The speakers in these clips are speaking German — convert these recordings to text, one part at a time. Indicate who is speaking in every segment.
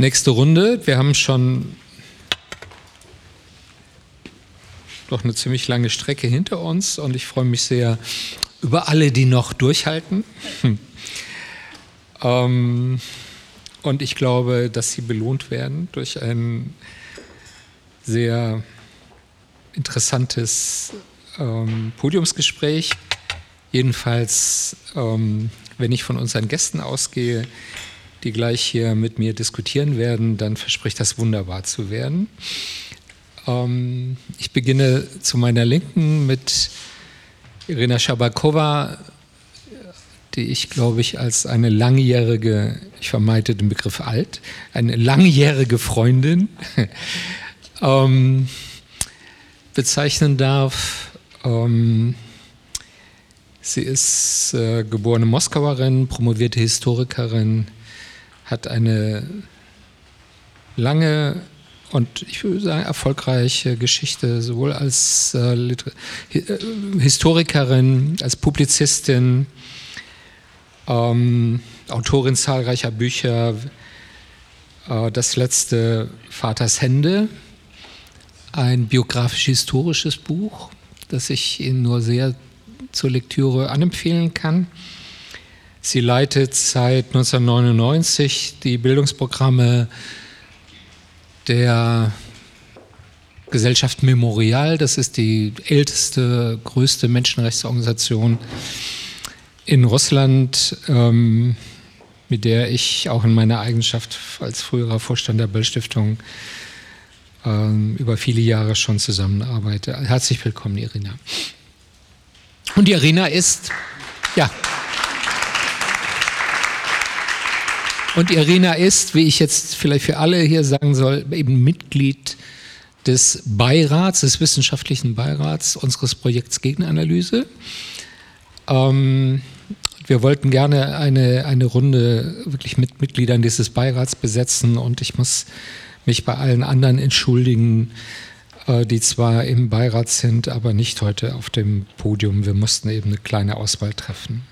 Speaker 1: Nächste Runde. Wir haben schon noch eine ziemlich lange Strecke hinter uns und ich freue mich sehr über alle, die noch durchhalten. ähm, und ich glaube, dass sie belohnt werden durch ein sehr interessantes ähm, Podiumsgespräch. Jedenfalls, ähm, wenn ich von unseren Gästen ausgehe, die gleich hier mit mir diskutieren werden, dann verspricht das wunderbar zu werden. Ähm, ich beginne zu meiner Linken mit Irina Schabakowa, die ich, glaube ich, als eine langjährige, ich vermeide den Begriff alt, eine langjährige Freundin ähm, bezeichnen darf. Ähm, sie ist äh, geborene Moskauerin, promovierte Historikerin, hat eine lange und ich würde sagen erfolgreiche Geschichte, sowohl als äh, äh, Historikerin, als Publizistin, ähm, Autorin zahlreicher Bücher. Äh, das letzte Vaters Hände, ein biografisch-historisches Buch, das ich Ihnen nur sehr zur Lektüre anempfehlen kann. Sie leitet seit 1999 die Bildungsprogramme der Gesellschaft Memorial. Das ist die älteste, größte Menschenrechtsorganisation in Russland, ähm, mit der ich auch in meiner Eigenschaft als früherer Vorstand der Böll-Stiftung ähm, über viele Jahre schon zusammenarbeite. Herzlich willkommen, Irina. Und Irina ist, ja. Und Irina ist, wie ich jetzt vielleicht für alle hier sagen soll, eben Mitglied des Beirats, des wissenschaftlichen Beirats unseres Projekts Gegenanalyse. Ähm, wir wollten gerne eine, eine Runde wirklich mit Mitgliedern dieses Beirats besetzen und ich muss mich bei allen anderen entschuldigen, äh, die zwar im Beirat sind, aber nicht heute auf dem Podium. Wir mussten eben eine kleine Auswahl treffen.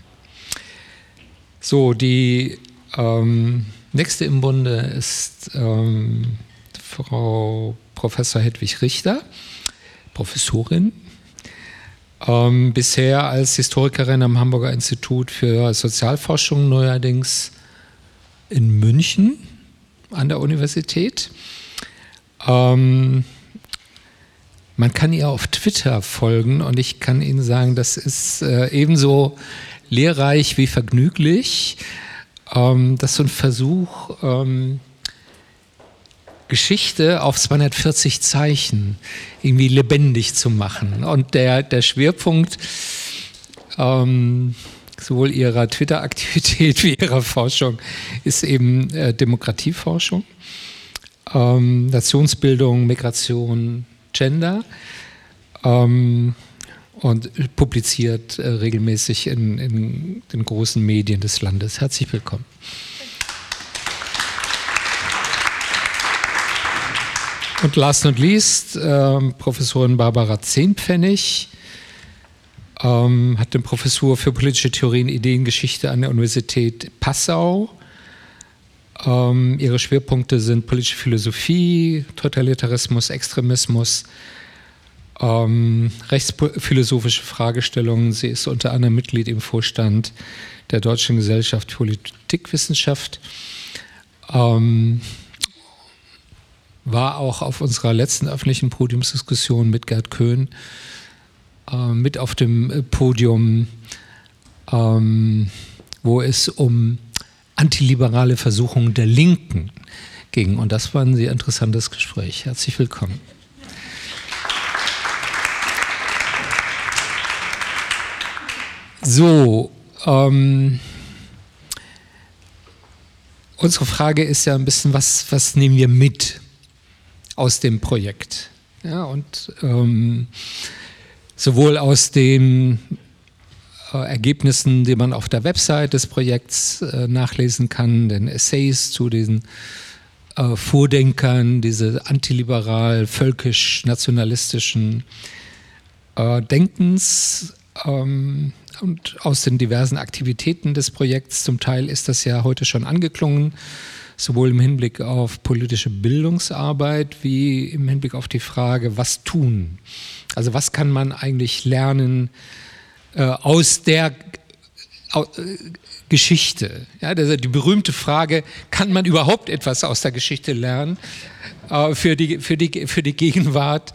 Speaker 1: So, die ähm, nächste im Bunde ist ähm, Frau Professor Hedwig Richter, Professorin. Ähm, bisher als Historikerin am Hamburger Institut für Sozialforschung, neuerdings in München an der Universität. Ähm, man kann ihr auf Twitter folgen und ich kann Ihnen sagen, das ist äh, ebenso lehrreich wie vergnüglich. Ähm, das ist so ein Versuch, ähm, Geschichte auf 240 Zeichen irgendwie lebendig zu machen. Und der, der Schwerpunkt ähm, sowohl ihrer Twitter-Aktivität wie ihrer Forschung ist eben äh, Demokratieforschung, ähm, Nationsbildung, Migration, Gender. Ähm, und publiziert äh, regelmäßig in, in, den großen Medien des Landes. Herzlich willkommen. Und last not least, äh, Professorin Barbara Zehnpfennig ähm, hat eine Professur für politische Theorien, Ideengeschichte an der Universität Passau. Ähm, ihre Schwerpunkte sind politische Philosophie, Totalitarismus, Extremismus, ähm, rechtsphilosophische Fragestellungen. Sie ist unter anderem Mitglied im Vorstand der Deutschen Gesellschaft für Politikwissenschaft. Ähm, war auch auf unserer letzten öffentlichen Podiumsdiskussion mit Gerd Köhn äh, mit auf dem Podium, ähm, wo es um antiliberale Versuchungen der Linken ging. Und das war ein sehr interessantes Gespräch. Herzlich willkommen. So, ähm, unsere Frage ist ja ein bisschen, was, was nehmen wir mit aus dem Projekt? Ja, und ähm, sowohl aus den äh, Ergebnissen, die man auf der Website des Projekts äh, nachlesen kann, den Essays zu diesen äh, Vordenkern, diese antiliberal, völkisch-nationalistischen äh, Denkens, ähm, und aus den diversen Aktivitäten des Projekts, zum Teil ist das ja heute schon angeklungen, sowohl im Hinblick auf politische Bildungsarbeit wie im Hinblick auf die Frage, was tun. Also was kann man eigentlich lernen äh, aus der äh, Geschichte. Ja, die berühmte Frage, kann man überhaupt etwas aus der Geschichte lernen äh, für, die, für, die, für die Gegenwart?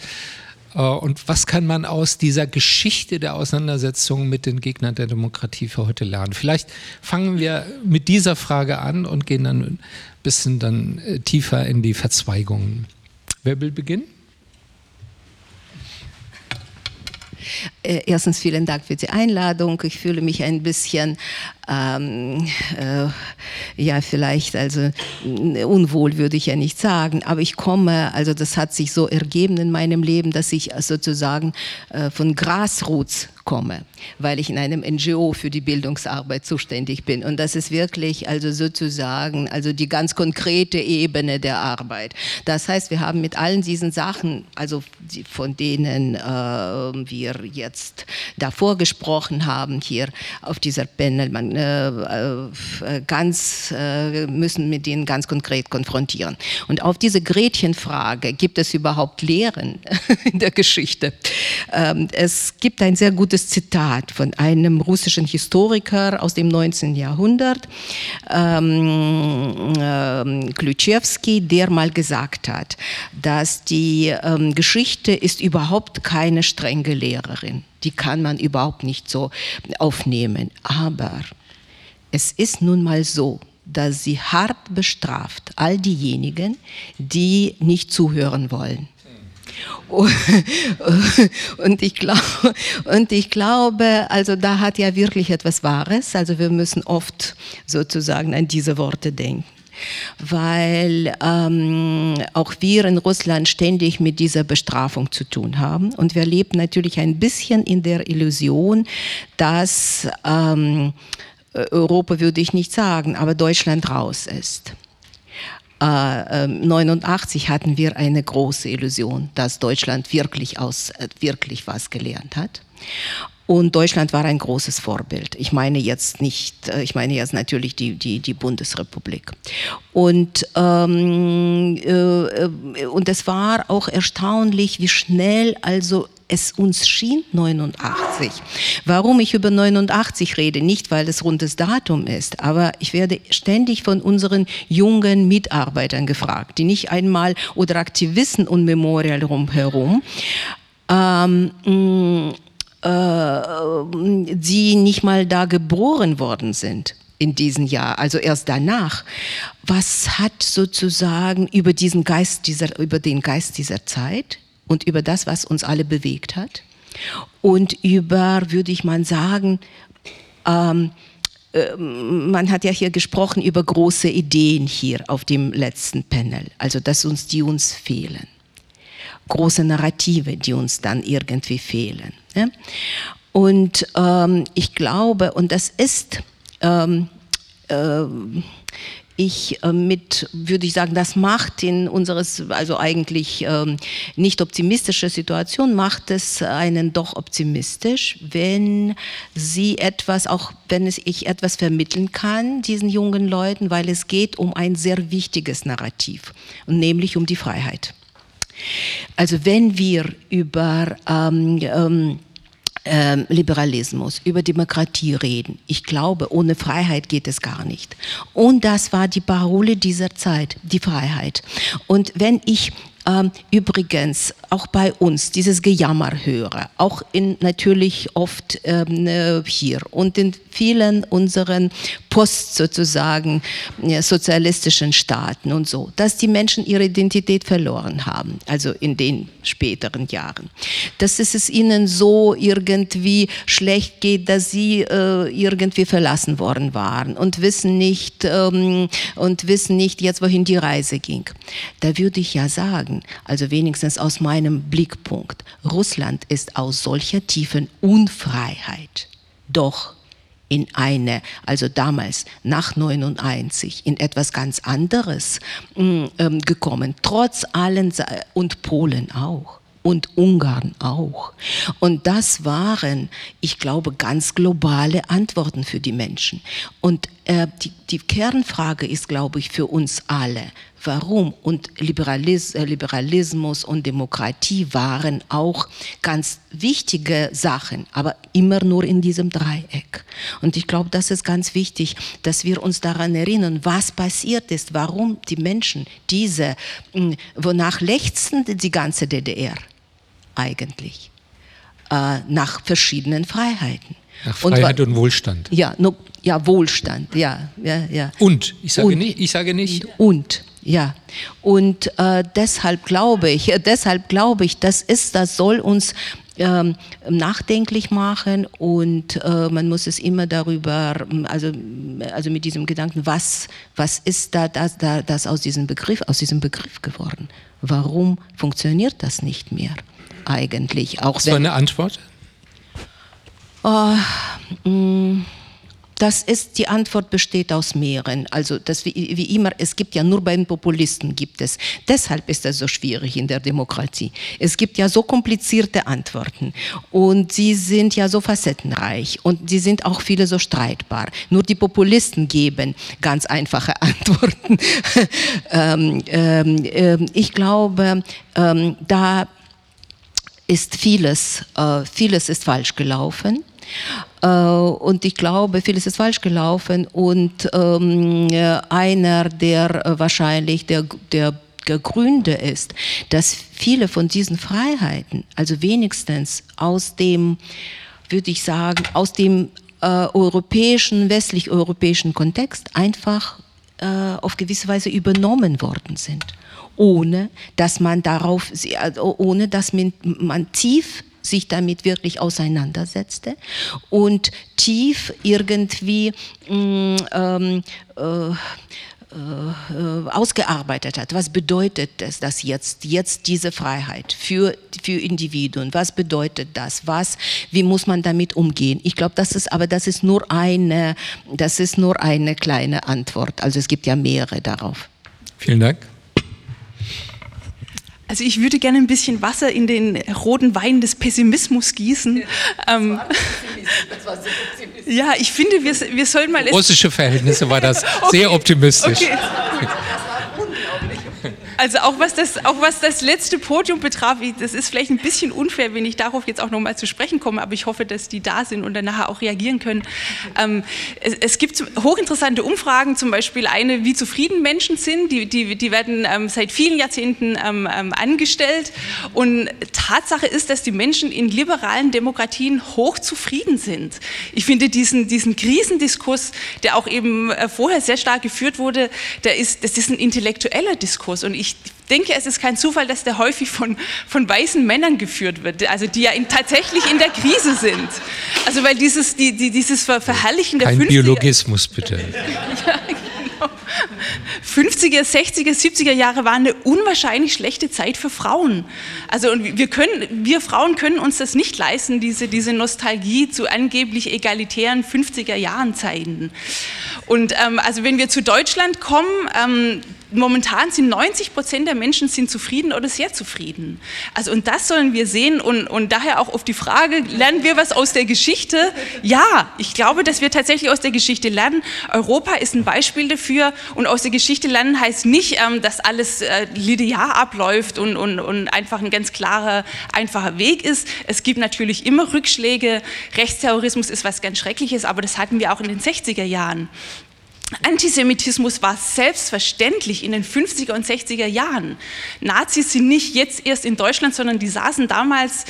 Speaker 1: Äh, und was kann man aus dieser Geschichte der Auseinandersetzung mit den Gegnern der Demokratie für heute lernen? Vielleicht fangen wir mit dieser Frage an und gehen dann ein bisschen dann äh, tiefer in die Verzweigungen. Wer will beginnen?
Speaker 2: Äh, erstens vielen Dank für die Einladung. Ich fühle mich ein bisschen ähm, äh, ja vielleicht also unwohl würde ich ja nicht sagen, aber ich komme, also das hat sich so ergeben in meinem Leben, dass ich sozusagen äh, von Grassroots komme, weil ich in einem NGO für die Bildungsarbeit zuständig bin und das ist wirklich also sozusagen also die ganz konkrete Ebene der Arbeit. Das heißt, wir haben mit allen diesen Sachen, also von denen äh, wir jetzt davor gesprochen haben hier auf dieser Panel, man äh, äh, ganz, äh, müssen mit denen ganz konkret konfrontieren. Und auf diese Gretchenfrage, gibt es überhaupt Lehren in der Geschichte? Ähm, es gibt ein sehr gutes Zitat von einem russischen Historiker aus dem 19. Jahrhundert, ähm, ähm, Klutschewski, der mal gesagt hat, dass die Geschichte ist überhaupt keine strenge Lehrerin. Die kann man überhaupt nicht so aufnehmen. Aber es ist nun mal so, dass sie hart bestraft all diejenigen, die nicht zuhören wollen. Und ich, glaube, und ich glaube, also da hat ja wirklich etwas Wahres. Also wir müssen oft sozusagen an diese Worte denken weil ähm, auch wir in Russland ständig mit dieser Bestrafung zu tun haben. Und wir leben natürlich ein bisschen in der Illusion, dass ähm, Europa würde ich nicht sagen, aber Deutschland raus ist. Äh, 89 ähm, hatten wir eine große Illusion, dass Deutschland wirklich, aus, äh, wirklich was gelernt hat. Und Deutschland war ein großes Vorbild. Ich meine jetzt nicht, äh, ich meine jetzt natürlich die, die, die Bundesrepublik. Und, ähm, äh, und es war auch erstaunlich, wie schnell also es uns schien 89. Warum ich über 89 rede, nicht weil es rundes Datum ist, aber ich werde ständig von unseren jungen Mitarbeitern gefragt, die nicht einmal oder Aktivisten und Memorial rumherum, ähm, äh, die nicht mal da geboren worden sind in diesem Jahr, also erst danach. Was hat sozusagen über diesen Geist dieser, über den Geist dieser Zeit und über das, was uns alle bewegt hat und über, würde ich mal sagen, ähm, äh, man hat ja hier gesprochen über große Ideen hier auf dem letzten Panel, also dass uns die uns fehlen. Große Narrative, die uns dann irgendwie fehlen. Ne? Und ähm, ich glaube, und das ist ähm, äh, ich äh, mit, würde ich sagen, das macht in unseres, also eigentlich ähm, nicht optimistische Situation, macht es einen doch optimistisch, wenn sie etwas, auch wenn ich etwas vermitteln kann, diesen jungen Leuten, weil es geht um ein sehr wichtiges Narrativ, nämlich um die Freiheit. Also wenn wir über ähm, ähm, ähm, Liberalismus, über Demokratie reden. Ich glaube, ohne Freiheit geht es gar nicht. Und das war die Parole dieser Zeit, die Freiheit. Und wenn ich ähm, übrigens auch bei uns dieses Gejammer höre, auch in natürlich oft ähm, äh, hier und in vielen unseren Post sozusagen ja, sozialistischen Staaten und so, dass die Menschen ihre Identität verloren haben, also in den späteren Jahren. Dass es ihnen so irgendwie schlecht geht, dass sie äh, irgendwie verlassen worden waren und wissen nicht ähm, und wissen nicht jetzt, wohin die Reise ging. Da würde ich ja sagen, also wenigstens aus meinem Blickpunkt, Russland ist aus solcher tiefen Unfreiheit doch in eine, also damals nach 99, in etwas ganz anderes mm, ähm, gekommen, trotz allen, und Polen auch und Ungarn auch. Und das waren, ich glaube, ganz globale Antworten für die Menschen. Und äh, die, die Kernfrage ist, glaube ich, für uns alle, warum und Liberalis äh, Liberalismus und Demokratie waren auch ganz wichtige Sachen, aber immer nur in diesem Dreieck. Und ich glaube, das ist ganz wichtig, dass wir uns daran erinnern, was passiert ist, warum die Menschen diese, hm, wonach lechzen die ganze DDR eigentlich, äh, nach verschiedenen Freiheiten.
Speaker 1: Nach Freiheit und, und Wohlstand.
Speaker 2: Ja, no, ja, Wohlstand, ja, ja, ja.
Speaker 1: Und, ich sage und, nicht, ich sage nicht.
Speaker 2: Und, ja. Und äh, deshalb glaube ich, deshalb glaube ich, das ist, das soll uns ähm, nachdenklich machen und äh, man muss es immer darüber, also, also mit diesem Gedanken, was, was ist da, das, da, das aus diesem Begriff, aus diesem Begriff geworden? Warum funktioniert das nicht mehr eigentlich?
Speaker 1: Auch war eine Antwort?
Speaker 2: Oh, mh, das ist, die Antwort besteht aus mehreren. Also das wie, wie, immer, es gibt ja nur bei den Populisten gibt es. Deshalb ist das so schwierig in der Demokratie. Es gibt ja so komplizierte Antworten und sie sind ja so facettenreich und sie sind auch viele so streitbar. Nur die Populisten geben ganz einfache Antworten. ähm, ähm, ähm, ich glaube, ähm, da ist vieles, äh, vieles ist falsch gelaufen. Äh, und ich glaube, vieles ist falsch gelaufen. Und ähm, einer, der wahrscheinlich der, der Gründe ist, dass viele von diesen Freiheiten, also wenigstens aus dem, würde ich sagen, aus dem äh, europäischen, westlich-europäischen Kontext einfach äh, auf gewisse Weise übernommen worden sind, ohne dass man darauf, also ohne dass man tief sich damit wirklich auseinandersetzte und tief irgendwie mm, ähm, äh, äh, ausgearbeitet hat. Was bedeutet das, das jetzt, jetzt diese Freiheit für, für Individuen? Was bedeutet das? Was, wie muss man damit umgehen? Ich glaube, das ist, aber das ist nur eine, das ist nur eine kleine Antwort. Also es gibt ja mehrere darauf.
Speaker 1: Vielen Dank.
Speaker 3: Also ich würde gerne ein bisschen Wasser in den roten Wein des Pessimismus gießen. Ähm, ja, ich finde, wir, wir sollen mal...
Speaker 1: Russische Verhältnisse war das okay. sehr optimistisch. Okay.
Speaker 3: Also auch was, das, auch was das letzte Podium betraf, das ist vielleicht ein bisschen unfair, wenn ich darauf jetzt auch nochmal zu sprechen komme, aber ich hoffe, dass die da sind und dann nachher auch reagieren können. Ähm, es, es, gibt hochinteressante Umfragen, zum Beispiel eine, wie zufrieden Menschen sind, die, die, die werden ähm, seit vielen Jahrzehnten ähm, ähm angestellt und Tatsache ist, dass die Menschen in liberalen Demokratien hochzufrieden sind. Ich finde diesen, diesen Krisendiskurs, der auch eben äh, vorher sehr stark geführt wurde, der ist, das ist ein intellektueller Diskurs und ich ich denke, es ist kein Zufall, dass der häufig von, von weißen Männern geführt wird, also die ja in, tatsächlich in der Krise sind. Also weil dieses, die, die, dieses Verherrlichen der
Speaker 1: Kein 50er, Biologismus bitte. ja,
Speaker 3: 50er, 60er, 70er Jahre waren eine unwahrscheinlich schlechte Zeit für Frauen. Also und wir, können, wir Frauen können uns das nicht leisten, diese, diese Nostalgie zu angeblich egalitären 50er Jahren Zeiten. Und ähm, also wenn wir zu Deutschland kommen, ähm, momentan sind 90 Prozent der Menschen sind zufrieden oder sehr zufrieden. Also und das sollen wir sehen und, und daher auch auf die Frage, lernen wir was aus der Geschichte? Ja, ich glaube, dass wir tatsächlich aus der Geschichte lernen. Europa ist ein Beispiel dafür und aus der Geschichte lernen heißt nicht, ähm, dass alles äh, linear abläuft und, und, und einfach ein ganz klarer, einfacher Weg ist. Es gibt natürlich immer Rückschläge. Rechtsterrorismus ist was ganz Schreckliches, aber das hatten wir auch in den 60er Jahren. Antisemitismus war selbstverständlich in den 50er und 60er Jahren. Nazis sind nicht jetzt erst in Deutschland, sondern die saßen damals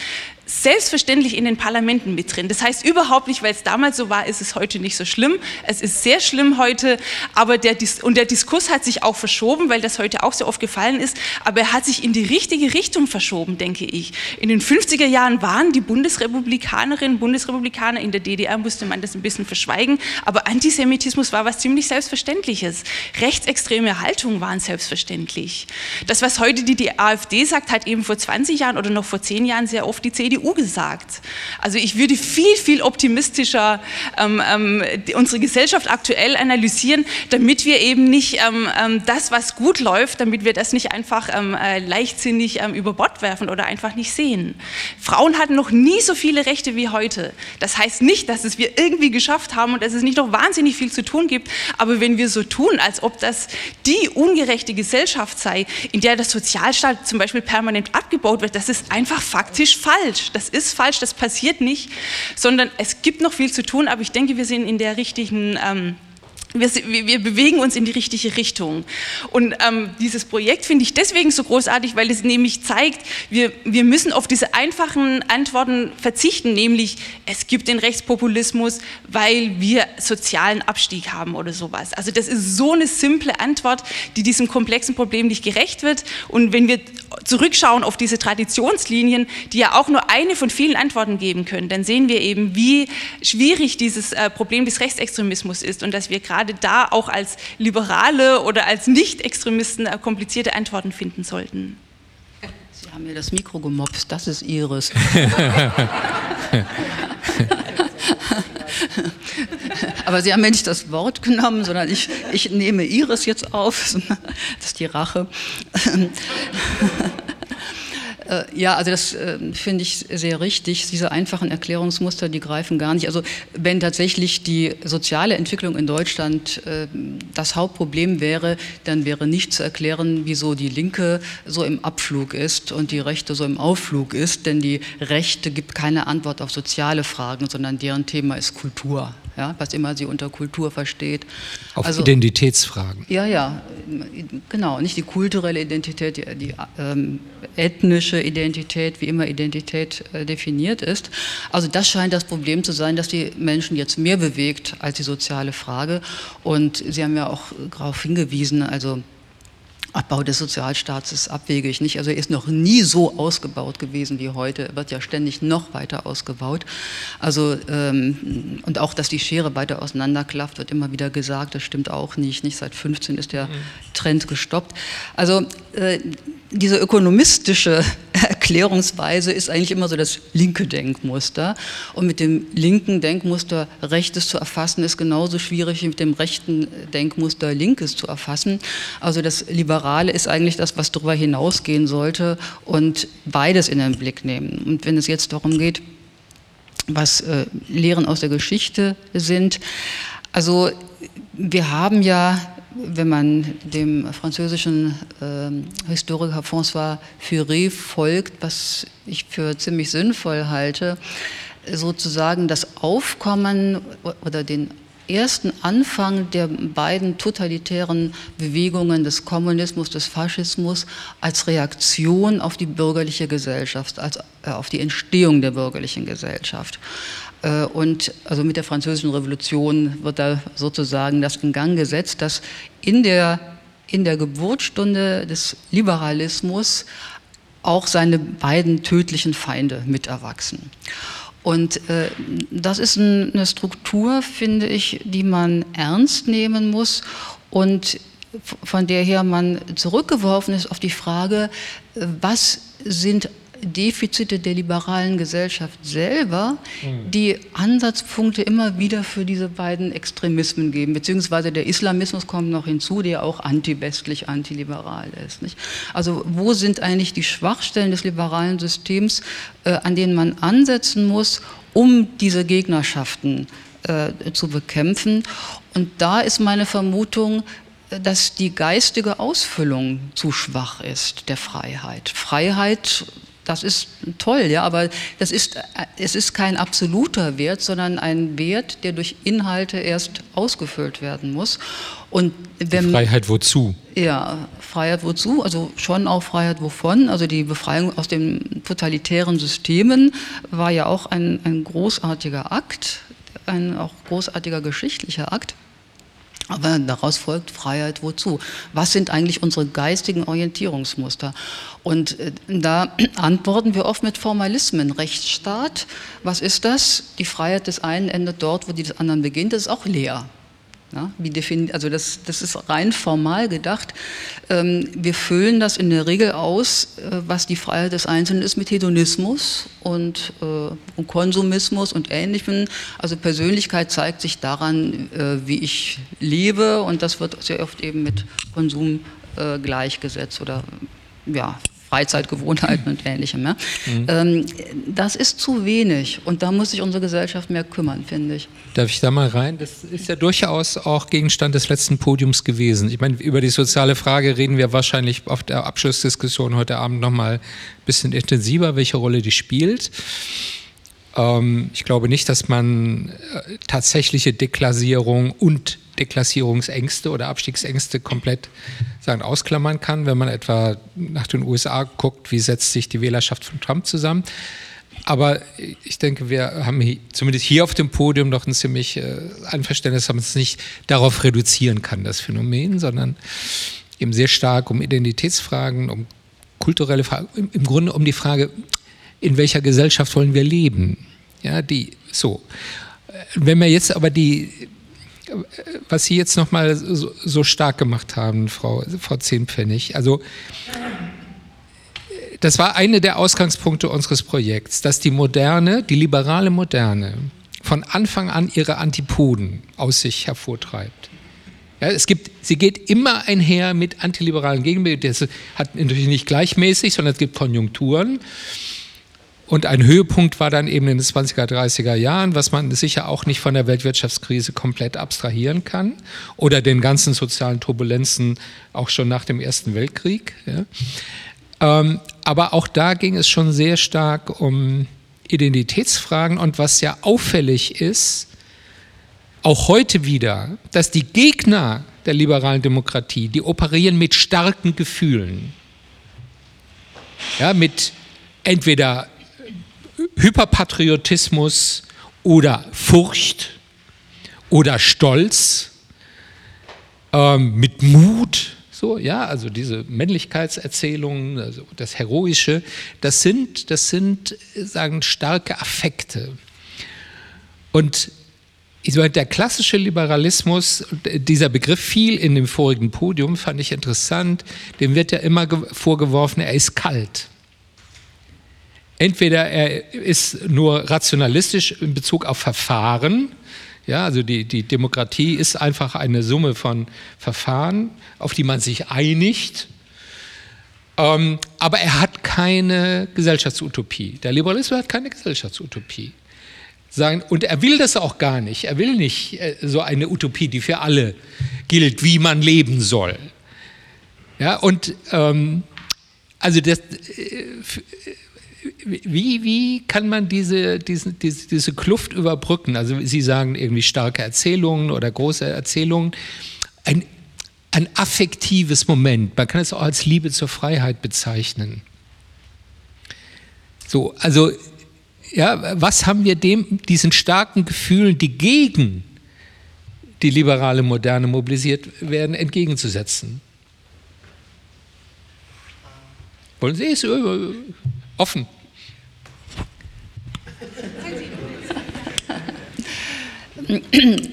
Speaker 3: selbstverständlich in den Parlamenten mit drin. Das heißt überhaupt nicht, weil es damals so war, ist es heute nicht so schlimm. Es ist sehr schlimm heute, aber der, und der Diskurs hat sich auch verschoben, weil das heute auch so oft gefallen ist, aber er hat sich in die richtige Richtung verschoben, denke ich. In den 50er Jahren waren die Bundesrepublikanerinnen, Bundesrepublikaner, in der DDR musste man das ein bisschen verschweigen, aber Antisemitismus war was ziemlich Selbstverständliches. Rechtsextreme Haltungen waren selbstverständlich. Das, was heute die, die AfD sagt, hat eben vor 20 Jahren oder noch vor 10 Jahren sehr oft die CDU CDU gesagt. Also ich würde viel, viel optimistischer ähm, ähm, unsere Gesellschaft aktuell analysieren, damit wir eben nicht ähm, ähm das, was gut läuft, damit wir das nicht einfach ähm, äh, leichtsinnig ähm, über Bord werfen oder einfach nicht sehen. Frauen hatten noch nie so viele Rechte wie heute. Das heißt nicht, dass es wir irgendwie geschafft haben und dass es nicht noch wahnsinnig viel zu tun gibt, aber wenn wir so tun, als ob das die ungerechte Gesellschaft sei, in der der Sozialstaat zum Beispiel permanent abgebaut wird, das ist einfach faktisch falsch. Das ist falsch, das passiert nicht, sondern es gibt noch viel zu tun, aber ich denke, wir sind in der richtigen ähm, wir, wir, bewegen uns in die richtige Richtung. Und ähm, dieses Projekt finde ich deswegen so großartig, weil es nämlich zeigt, wir, wir müssen auf diese einfachen Antworten verzichten, nämlich es gibt den Rechtspopulismus, weil wir sozialen Abstieg haben oder sowas. Also das ist so eine simple Antwort, die diesem komplexen Problem nicht gerecht wird. Und wenn wir zurückschauen auf diese Traditionslinien, die ja auch nur eine von vielen Antworten geben können, dann sehen wir eben, wie schwierig dieses äh, Problem des Rechtsextremismus ist und dass wir gerade gerade da auch als Liberale oder als Nicht-Extremisten komplizierte Antworten finden sollten.
Speaker 4: Sie haben mir das Mikro gemobst, das ist Ihres. Aber Sie haben mir nicht das Wort genommen, sondern ich, ich nehme Ihres jetzt auf. Das ist die Rache. Äh, ja, also das äh, finde ich sehr richtig. Diese einfachen Erklärungsmuster, die greifen gar nicht. Also wenn tatsächlich die soziale Entwicklung in Deutschland äh, das Hauptproblem wäre, dann wäre nicht zu erklären, wieso die Linke so im Abflug ist und die Rechte so im Aufflug ist. Denn die Rechte gibt keine Antwort auf soziale Fragen, sondern deren Thema ist Kultur ja, was immer sie unter Kultur versteht.
Speaker 1: Auf also, Identitätsfragen.
Speaker 4: Ja, ja, genau, nicht die kulturelle Identität, die, die ähm, ethnische Identität, wie immer Identität äh, definiert ist. Also das scheint das Problem zu sein, dass die Menschen jetzt mehr bewegt als die soziale Frage. Und Sie haben ja auch darauf hingewiesen, also Abbau des Sozialstaats ist abwegig. Nicht? Also er ist noch nie so ausgebaut gewesen wie heute. Er wird ja ständig noch weiter ausgebaut. Also, ähm, und auch, dass die Schere weiter auseinanderklafft, wird immer wieder gesagt. Das stimmt auch nicht. nicht? Seit 15 ist der mhm. Trend gestoppt. Also äh, diese ökonomistische Erklärungsweise ist eigentlich immer so das linke Denkmuster. Und mit dem linken Denkmuster Rechtes zu erfassen, ist genauso schwierig wie mit dem rechten Denkmuster Linkes zu erfassen. Also das Liberale ist eigentlich das, was darüber hinausgehen sollte und beides in den Blick nehmen. Und wenn es jetzt darum geht, was äh, Lehren aus der Geschichte sind, also wir haben ja wenn man dem französischen äh, Historiker François Furet folgt, was ich für ziemlich sinnvoll halte, sozusagen das Aufkommen oder den ersten Anfang der beiden totalitären Bewegungen des Kommunismus, des Faschismus als Reaktion auf die bürgerliche Gesellschaft, als äh, auf die Entstehung der bürgerlichen Gesellschaft. Äh, und also mit der Französischen Revolution wird da sozusagen das in Gang gesetzt, dass in der, in der Geburtsstunde des Liberalismus auch seine beiden tödlichen Feinde mit erwachsen. Und äh, das ist eine Struktur, finde ich, die man ernst nehmen muss und von der her man zurückgeworfen ist auf die Frage, äh, was sind Defizite der liberalen Gesellschaft selber, die Ansatzpunkte immer wieder für diese beiden Extremismen geben, beziehungsweise der Islamismus kommt noch hinzu, der auch anti-westlich, antiliberal ist. Nicht? Also wo sind eigentlich die Schwachstellen des liberalen Systems, äh, an denen man ansetzen muss, um diese Gegnerschaften äh, zu bekämpfen? Und da ist meine Vermutung, dass die geistige Ausfüllung zu schwach ist der Freiheit. Freiheit das ist toll, ja, aber das ist, es ist kein absoluter Wert, sondern ein Wert, der durch Inhalte erst ausgefüllt werden muss.
Speaker 1: Und wenn, Freiheit wozu?
Speaker 4: Ja, Freiheit wozu? Also schon auch Freiheit wovon? Also die Befreiung aus den totalitären Systemen war ja auch ein, ein großartiger Akt, ein auch großartiger geschichtlicher Akt. Aber daraus folgt Freiheit wozu? Was sind eigentlich unsere geistigen Orientierungsmuster? Und äh, da antworten wir oft mit Formalismen. Rechtsstaat, was ist das? Die Freiheit des einen endet dort, wo die des anderen beginnt. Das ist auch leer. Ja, also das, das ist rein formal gedacht. ähm, wir füllen das in der Regel aus, äh, was die Freiheit des Einzelnen ist, mit Hedonismus und, äh, und Konsumismus und Ähnlichem. Also Persönlichkeit zeigt sich daran, äh, wie ich lebe und das wird sehr oft eben mit Konsum gleichgesetzt oder ja, Freizeitgewohnheiten und Ähnlichem. Ja? Mhm. Ähm, das ist zu wenig und da muss sich unsere Gesellschaft mehr kümmern, finde ich.
Speaker 1: Darf ich da mal rein? Das ist ja durchaus auch Gegenstand des letzten Podiums gewesen. Ich meine, über die soziale Frage reden wir wahrscheinlich auf der Abschlussdiskussion heute Abend nochmal ein bisschen intensiver, welche Rolle die spielt. Ähm, ich glaube nicht, dass man äh, tatsächliche Deklassierung und Deklassierungsängste oder Abstiegsängste komplett sagen, ausklammern kann, wenn man etwa nach den USA guckt, wie setzt sich die Wählerschaft von Trump zusammen. Aber ich denke, wir haben hier, zumindest hier auf dem Podium noch ein ziemlich äh, ein Verständnis, dass man es nicht darauf reduzieren kann, das Phänomen, sondern eben sehr stark um Identitätsfragen, um kulturelle Fragen, im, im Grunde um die Frage, in welcher Gesellschaft wollen wir leben? Ja, die so. Wenn wir jetzt aber die was Sie jetzt nochmal so, so stark gemacht haben, Frau, Frau Zehnpfennig, also das war eine der Ausgangspunkte unseres Projekts, dass die moderne, die liberale Moderne von Anfang an ihre Antipoden aus sich hervortreibt. Ja, es gibt, sie geht immer einher mit antiliberalen Gegenbildungen. Das hat natürlich nicht gleichmäßig, sondern es gibt Konjunkturen. Und ein Höhepunkt war dann eben in den 20er, 30er Jahren, was man sicher auch nicht von der Weltwirtschaftskrise komplett abstrahieren kann oder den ganzen sozialen Turbulenzen auch schon nach dem Ersten Weltkrieg. Ja. Ähm, aber auch da ging es schon sehr stark um Identitätsfragen und was ja auffällig ist, auch heute wieder, dass die Gegner der liberalen Demokratie, die operieren mit starken Gefühlen. Ja, mit entweder Hyperpatriotismus oder Furcht oder Stolz, ähm, mit Mut, so, ja, also diese Männlichkeitserzählungen, also das Heroische, das sind, das sind, sagen, starke Affekte. Und ich meine, der klassische Liberalismus, dieser Begriff fiel in dem vorigen Podium, fand ich interessant, dem wird ja immer vorgeworfen, er ist kalt. Entweder er ist nur rationalistisch in Bezug auf Verfahren, ja, also die, die Demokratie ist einfach eine Summe von Verfahren, auf die man sich einigt. Ähm, aber er hat keine Gesellschaftsutopie. Der Liberalismus hat keine Gesellschaftsutopie. Sagen, und er will das auch gar nicht. Er will nicht äh, so eine Utopie, die für alle gilt, wie man leben soll. Ja, und ähm, also das, äh, wie, wie kann man diese, diese, diese, diese Kluft überbrücken? Also Sie sagen irgendwie starke Erzählungen oder große Erzählungen. Ein, ein affektives Moment, man kann es auch als Liebe zur Freiheit bezeichnen. So, also ja, was haben wir dem, diesen starken Gefühlen, die gegen die liberale Moderne mobilisiert werden, entgegenzusetzen? Wollen Sie es? Offen.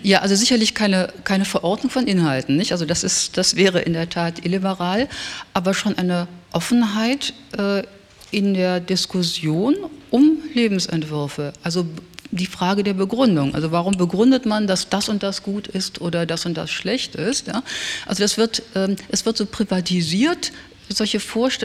Speaker 4: Ja, also sicherlich keine, keine Verordnung von Inhalten, nicht? Also das, ist, das wäre in der Tat illiberal, aber schon eine Offenheit äh, in der Diskussion um Lebensentwürfe. Also die Frage der Begründung. Also warum begründet man, dass das und das gut ist oder das und das schlecht ist? Ja? Also das wird, ähm, es wird so privatisiert, solche,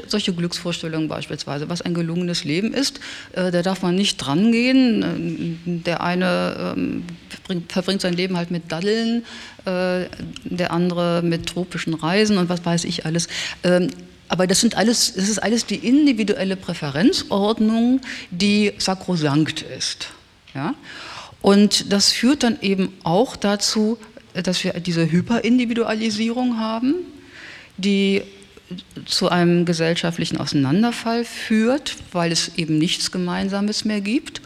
Speaker 4: solche Glücksvorstellungen beispielsweise, was ein gelungenes Leben ist, äh, da darf man nicht drangehen. Äh, der eine ähm, bringt, verbringt sein Leben halt mit Daddeln, äh, der andere mit tropischen Reisen und was weiß ich alles. Ähm, aber das, sind alles, das ist alles die individuelle Präferenzordnung, die sakrosankt ist. Ja? Und das führt dann eben auch dazu, dass wir diese Hyperindividualisierung haben, die zu einem gesellschaftlichen Auseinanderfall führt, weil es eben nichts Gemeinsames mehr gibt.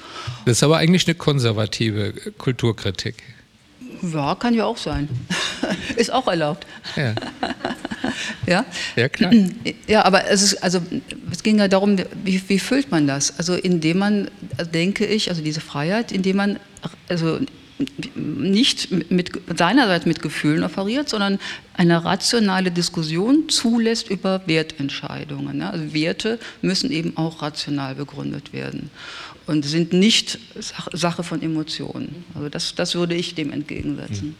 Speaker 1: Das ist aber eigentlich eine konservative Kulturkritik.
Speaker 4: Ja, kann ja auch sein. ist auch erlaubt.
Speaker 1: Ja.
Speaker 4: ja?
Speaker 1: Ja, klar.
Speaker 4: Ja, aber es, ist, also, es ging ja darum, wie, wie füllt man das? Also indem man, denke ich, also diese Freiheit, indem man also nicht mit, seinerseits mit Gefühlen operiert, sondern eine rationale Diskussion zulässt über Wertentscheidungen. Also Werte müssen eben auch rational begründet werden und sind nicht Sache von Emotionen. Also das, das würde ich dem entgegensetzen.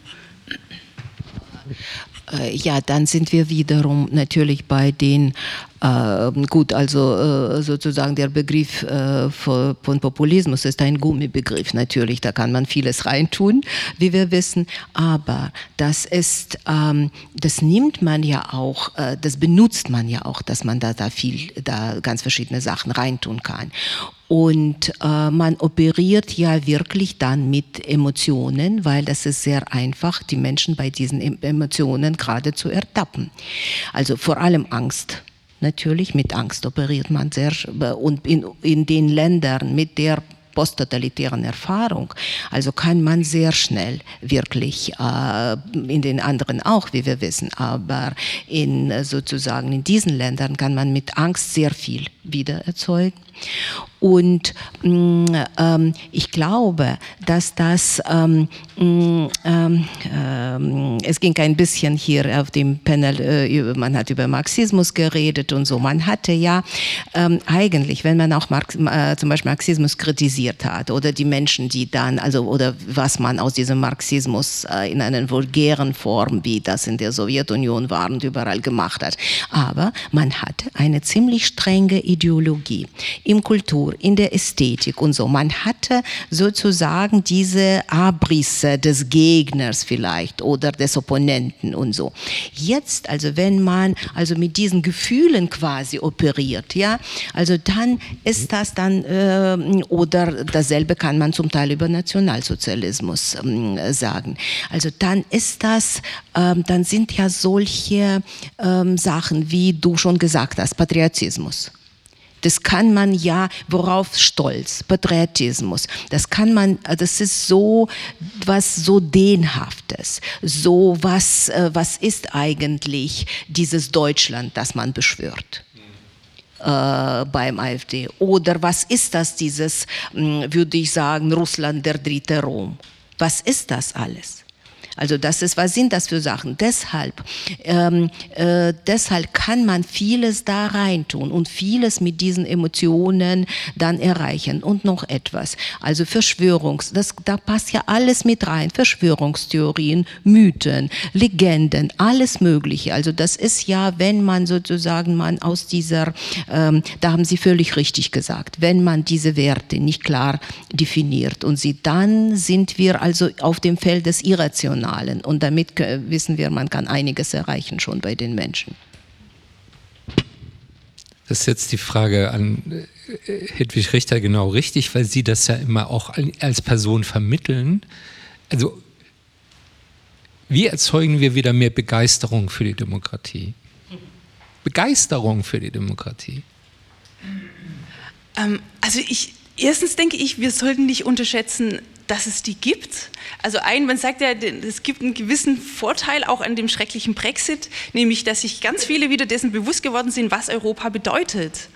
Speaker 2: Äh, ja, dann sind wir wiederum natürlich bei den äh, gut, also äh, sozusagen der Begriff äh, von Populismus ist ein Gummibegriff natürlich, da kann man vieles reintun, wie wir wissen, aber das ist, ähm, das nimmt man ja auch, äh, das benutzt man ja auch, dass man da, da viel, da ganz verschiedene Sachen reintun kann. Und äh, man operiert ja wirklich dann mit Emotionen, weil das ist sehr einfach, die Menschen bei diesen Emotionen gerade zu ertappen. Also vor allem Angst Natürlich mit Angst operiert man sehr und in, in den Ländern mit der posttotalitären Erfahrung. Also kann man sehr schnell wirklich, äh, in den anderen auch, wie wir wissen, aber in sozusagen in diesen Ländern kann man mit Angst sehr viel wieder erzeugen. Und mm, ähm, ich glaube, dass das, ähm, mm, ähm, ähm, es ging ein bisschen hier auf dem Panel, äh, man hat über Marxismus geredet und so. Man hatte ja ähm, eigentlich, wenn man auch Marx, äh, zum Beispiel Marxismus kritisiert hat oder die Menschen, die dann, also oder was man aus diesem Marxismus äh, in einer vulgären Form, wie das in der Sowjetunion war und überall gemacht hat. Aber man hatte eine ziemlich strenge Ideologie im Kultur, in der Ästhetik und so. Man hatte sozusagen diese Abrisse des Gegners vielleicht oder des Opponenten und so. Jetzt, also wenn man also mit diesen Gefühlen quasi operiert, ja, also dann ist das dann äh, oder dasselbe kann man zum Teil über Nationalsozialismus äh, sagen. Also dann ist das, äh, dann sind ja solche ähm, Sachen, wie du schon gesagt hast, Patriotismus. Das kann man ja, worauf Stolz, Patriotismus, das kann man, das ist so was so Dehnhaftes, so was, äh, was ist eigentlich dieses Deutschland, das man beschwört? Äh, beim AfD? Oder was ist das, dieses, hm, würde ich sagen, Russland, der dritte Rom? Was ist das alles? Also das ist, was sind das für Sachen? Deshalb, ähm, äh, deshalb kann man vieles da reintun und vieles mit diesen Emotionen dann erreichen. Und noch etwas, also Verschwörungs, das, da passt ja alles mit rein, Verschwörungstheorien, Mythen, Legenden, alles Mögliche. Also das ist ja, wenn man sozusagen man aus dieser, ähm, da haben Sie völlig richtig gesagt, wenn man diese Werte nicht klar definiert und sie, dann sind wir also auf dem Feld des Irrationalen. Signalen. Und damit wissen wir, man kann einiges erreichen schon bei den Menschen.
Speaker 1: Das ist jetzt die Frage an äh, Hedwig Richter genau richtig, weil Sie das ja immer auch als Person vermitteln. Also, wie erzeugen wir wieder mehr Begeisterung für die Demokratie? Begeisterung für die Demokratie.
Speaker 3: Ähm, also ich, erstens denke ich, wir sollten nicht unterschätzen, dass es die gibt. Also ein, man sagt ja, es gibt einen gewissen Vorteil auch an dem schrecklichen Brexit, nämlich dass sich ganz viele wieder dessen bewusst geworden sind, was Europa bedeutet.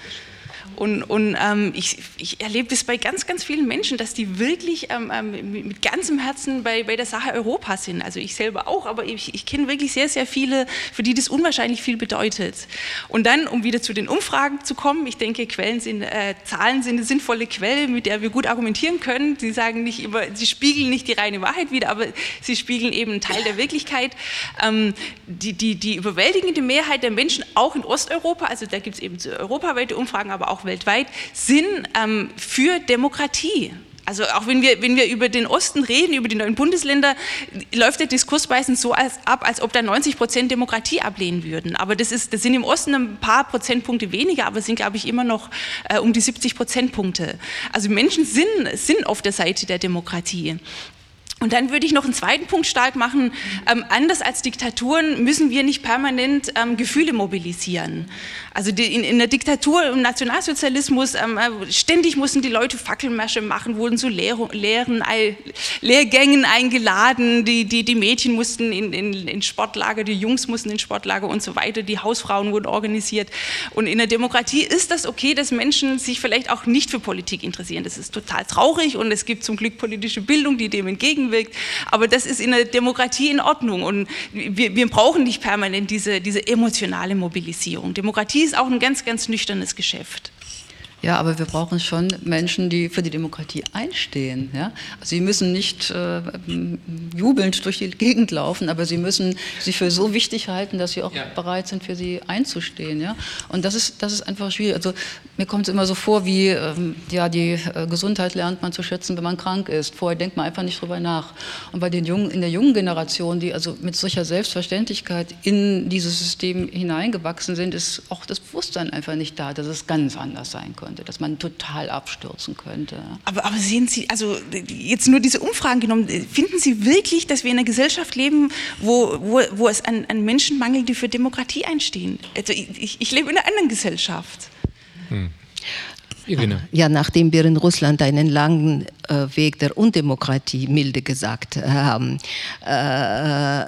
Speaker 3: Und, und ähm, ich, ich, erlebe das bei ganz, ganz vielen Menschen, dass die wirklich ähm, ähm, mit ganzem Herzen bei, bei der Sache Europa sind. Also ich selber auch, aber ich, ich kenne wirklich sehr, sehr viele, für die das unwahrscheinlich viel bedeutet. Und dann, um wieder zu den Umfragen zu kommen, ich denke, Quellen sind, äh, Zahlen sind eine sinnvolle Quelle, mit der wir gut argumentieren können. Sie sagen nicht immer, sie spiegeln nicht die reine Wahrheit wieder, aber sie spiegeln eben einen Teil der Wirklichkeit. Ähm, die, die, die überwältigende Mehrheit der Menschen, auch in Osteuropa, also da gibt es eben europaweite Umfragen, aber auch weltweit, sind ähm, für Demokratie. Also auch wenn wir, wenn wir über den Osten reden, über die neuen Bundesländer, läuft der Diskurs meistens so als, ab, als ob da 90 Prozent Demokratie ablehnen würden. Aber das, ist, das sind im Osten ein paar Prozentpunkte weniger, aber sind, glaube ich, immer noch äh, um die 70 Prozentpunkte. Also Menschen sind, sind auf der Seite der Demokratie. Und dann würde ich noch einen zweiten Punkt stark machen. Ähm, anders als Diktaturen müssen wir nicht permanent ähm, Gefühle mobilisieren. Also die, in, in, der Diktatur, im Nationalsozialismus, ähm, äh, ständig mussten die Leute Fackelmärsche machen, wurden zu Lehr Lehren, Lehrgängen eingeladen, die, die, die Mädchen mussten in, in, in, Sportlager, die Jungs mussten in Sportlager und so weiter, die Hausfrauen wurden organisiert. Und in der Demokratie ist das okay, dass Menschen sich vielleicht auch nicht für Politik interessieren. Das ist total traurig und es gibt zum Glück politische Bildung, die dem entgegenwirkt entgegenwirkt. Aber das ist in der Demokratie in Ordnung und wir, wir brauchen nicht permanent diese, diese emotionale Mobilisierung. Demokratie ist auch ein ganz, ganz nüchternes Geschäft.
Speaker 4: Ja, aber wir brauchen schon Menschen, die für die Demokratie einstehen. Ja? Sie müssen nicht äh, jubelnd durch die Gegend laufen, aber sie müssen sie für so wichtig halten, dass sie auch ja. bereit sind, für sie einzustehen. Ja? Und das ist, das ist einfach schwierig. Also mir kommt es immer so vor, wie ähm, ja, die äh, Gesundheit lernt man zu schätzen, wenn man krank ist. Vorher denkt man einfach nicht drüber nach. Und bei den jungen, in der jungen Generation, die also mit solcher Selbstverständlichkeit in dieses System hineingewachsen sind, ist auch das Bewusstsein einfach nicht da, dass es ganz anders sein könnte könnte, dass man total abstürzen könnte.
Speaker 3: Aber, aber sehen Sie, also jetzt nur diese Umfragen genommen, finden Sie wirklich, dass wir in einer Gesellschaft leben, wo, wo, wo es an, an Menschen mangelt, die für Demokratie einstehen? Also ich, ich lebe in einer anderen Gesellschaft. Hm.
Speaker 2: Irene. Ja, nachdem wir in Russland einen langen äh, Weg der Undemokratie, milde gesagt, haben äh, äh,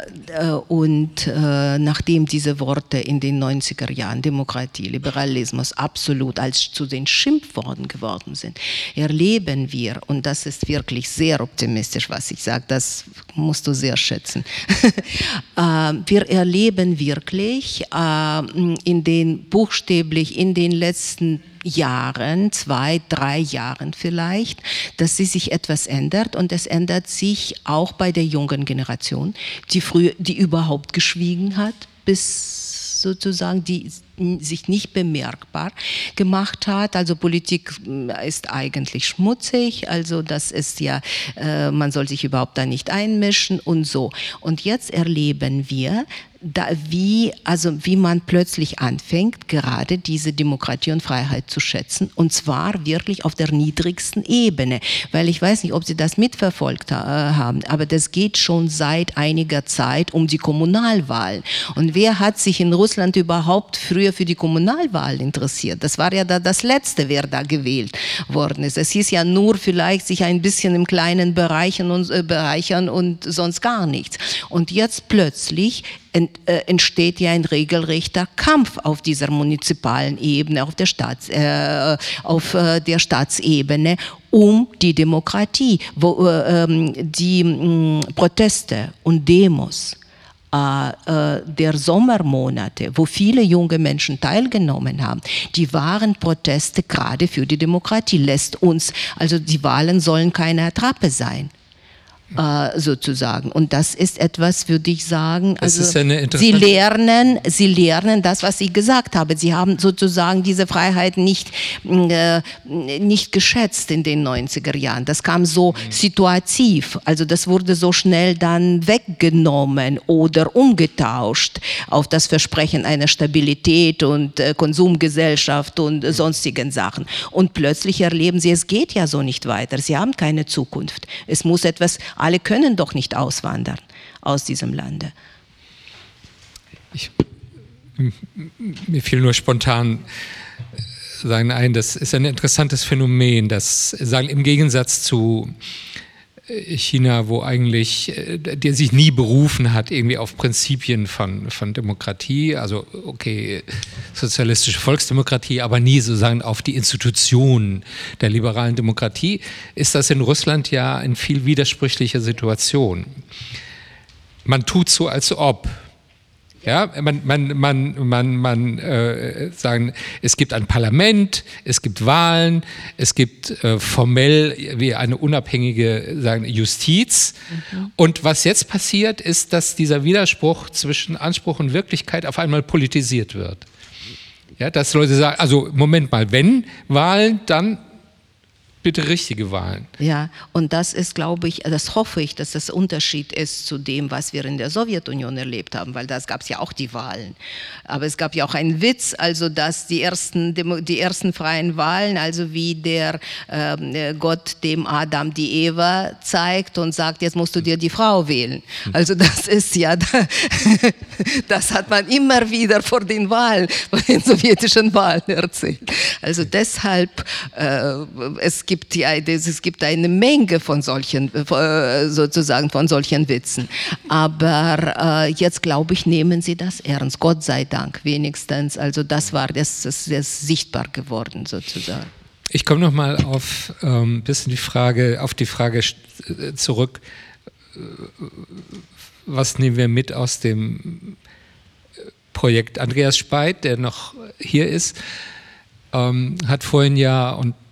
Speaker 2: und äh, nachdem diese Worte in den 90er Jahren, Demokratie, Liberalismus, absolut als zu den Schimpfworten geworden sind, erleben wir, und das ist wirklich sehr optimistisch, was ich sage, das musst du sehr schätzen, äh, wir erleben wirklich äh, in den buchstäblich in den letzten Jahren, zwei, drei Jahren vielleicht, dass sie sich etwas ändert und es ändert sich auch bei der jungen Generation, die früher, die überhaupt geschwiegen hat, bis sozusagen die sich nicht bemerkbar gemacht hat. Also Politik äh, ist eigentlich schmutzig, also das ist ja, äh, man soll sich überhaupt da nicht einmischen und so. Und jetzt erleben wir, da, wie, also wie man plötzlich anfängt, gerade diese Demokratie und Freiheit zu schätzen, und zwar wirklich auf der niedrigsten Ebene, weil ich weiß nicht, ob Sie das mitverfolgt äh, haben, aber das geht schon seit einiger Zeit um die Kommunalwahlen. Und wer hat sich in Russland überhaupt früher für die Kommunalwahlen interessiert? Das war ja da das Letzte, wer da gewählt worden ist. Es hieß ja nur vielleicht sich ein bisschen im kleinen Bereichen und, äh, bereichern und sonst gar nichts. Und jetzt plötzlich ent, äh, entsteht ja ein regelrechter Kampf auf dieser munizipalen Ebene, auf der, Staats, äh, auf, äh, der Staatsebene um die Demokratie, wo äh, ähm, die mh, Proteste und Demos äh, äh, der Sommermonate, wo viele junge Menschen teilgenommen haben, die waren Proteste gerade für die Demokratie. Lässt uns, also die Wahlen sollen keine Attrappe sein äh, sozusagen. Und das ist etwas, würde ich sagen, also sie lernen, sie lernen das, was ich gesagt habe. Sie haben sozusagen diese Freiheit nicht, äh, nicht geschätzt in den 90er Jahren. Das kam so mhm. situativ, also das wurde so schnell dann weggenommen oder umgetauscht auf das Versprechen einer Stabilität und äh, Konsumgesellschaft und mhm. sonstigen Sachen. Und plötzlich erleben sie, es geht ja so nicht weiter. Sie haben keine Zukunft. Es muss etwas alle können doch nicht auswandern aus diesem Lande.
Speaker 1: Ich, mir fiel nur spontan äh, sagen ein, das ist ein interessantes Phänomen, dass sagen im Gegensatz zu China, wo eigentlich, äh, der sich nie berufen hat, irgendwie auf Prinzipien von, von Demokratie, also okay, sozialistische Volksdemokratie, aber nie sozusagen auf die Institutionen der liberalen Demokratie, ist das in Russland ja eine viel widersprüchliche Situation. Man tut so, als ob ja, man, man, man, man, man äh, sagen, es gibt ein Parlament, es gibt Wahlen, es gibt äh, formell wie eine unabhängige sagen, Justiz. Mhm. Und was jetzt passiert, ist, dass dieser Widerspruch zwischen Anspruch und Wirklichkeit auf einmal politisiert wird. Ja, dass Leute sagen, also Moment mal, wenn Wahlen, dann bitte richtige Wahlen.
Speaker 2: Ja, und das ist, glaube ich, das hoffe ich, dass das Unterschied ist zu dem, was wir in der Sowjetunion erlebt haben, weil da gab es ja auch die Wahlen. Aber es gab ja auch einen Witz, also dass die ersten, die ersten freien Wahlen, also wie der ähm, äh, Gott dem Adam die Eva zeigt und sagt, jetzt musst du dir die Frau wählen. Hm. Also das ist ja, das hat man immer wieder vor den Wahlen, vor den sowjetischen Wahlen erzählt. Also deshalb, äh, es gibt gibt ja, es gibt eine Menge von solchen, äh, sozusagen von solchen Witzen. Aber äh, jetzt glaube ich, nehmen Sie das ernst. Gott sei Dank wenigstens. Also das war, das, das ist sichtbar geworden sozusagen.
Speaker 1: Ich komme noch mal auf ähm, bisschen die Frage, auf die Frage äh, zurück, was nehmen wir mit aus dem Projekt Andreas Speit, der noch hier ist, ähm, hat vorhin ja und äh,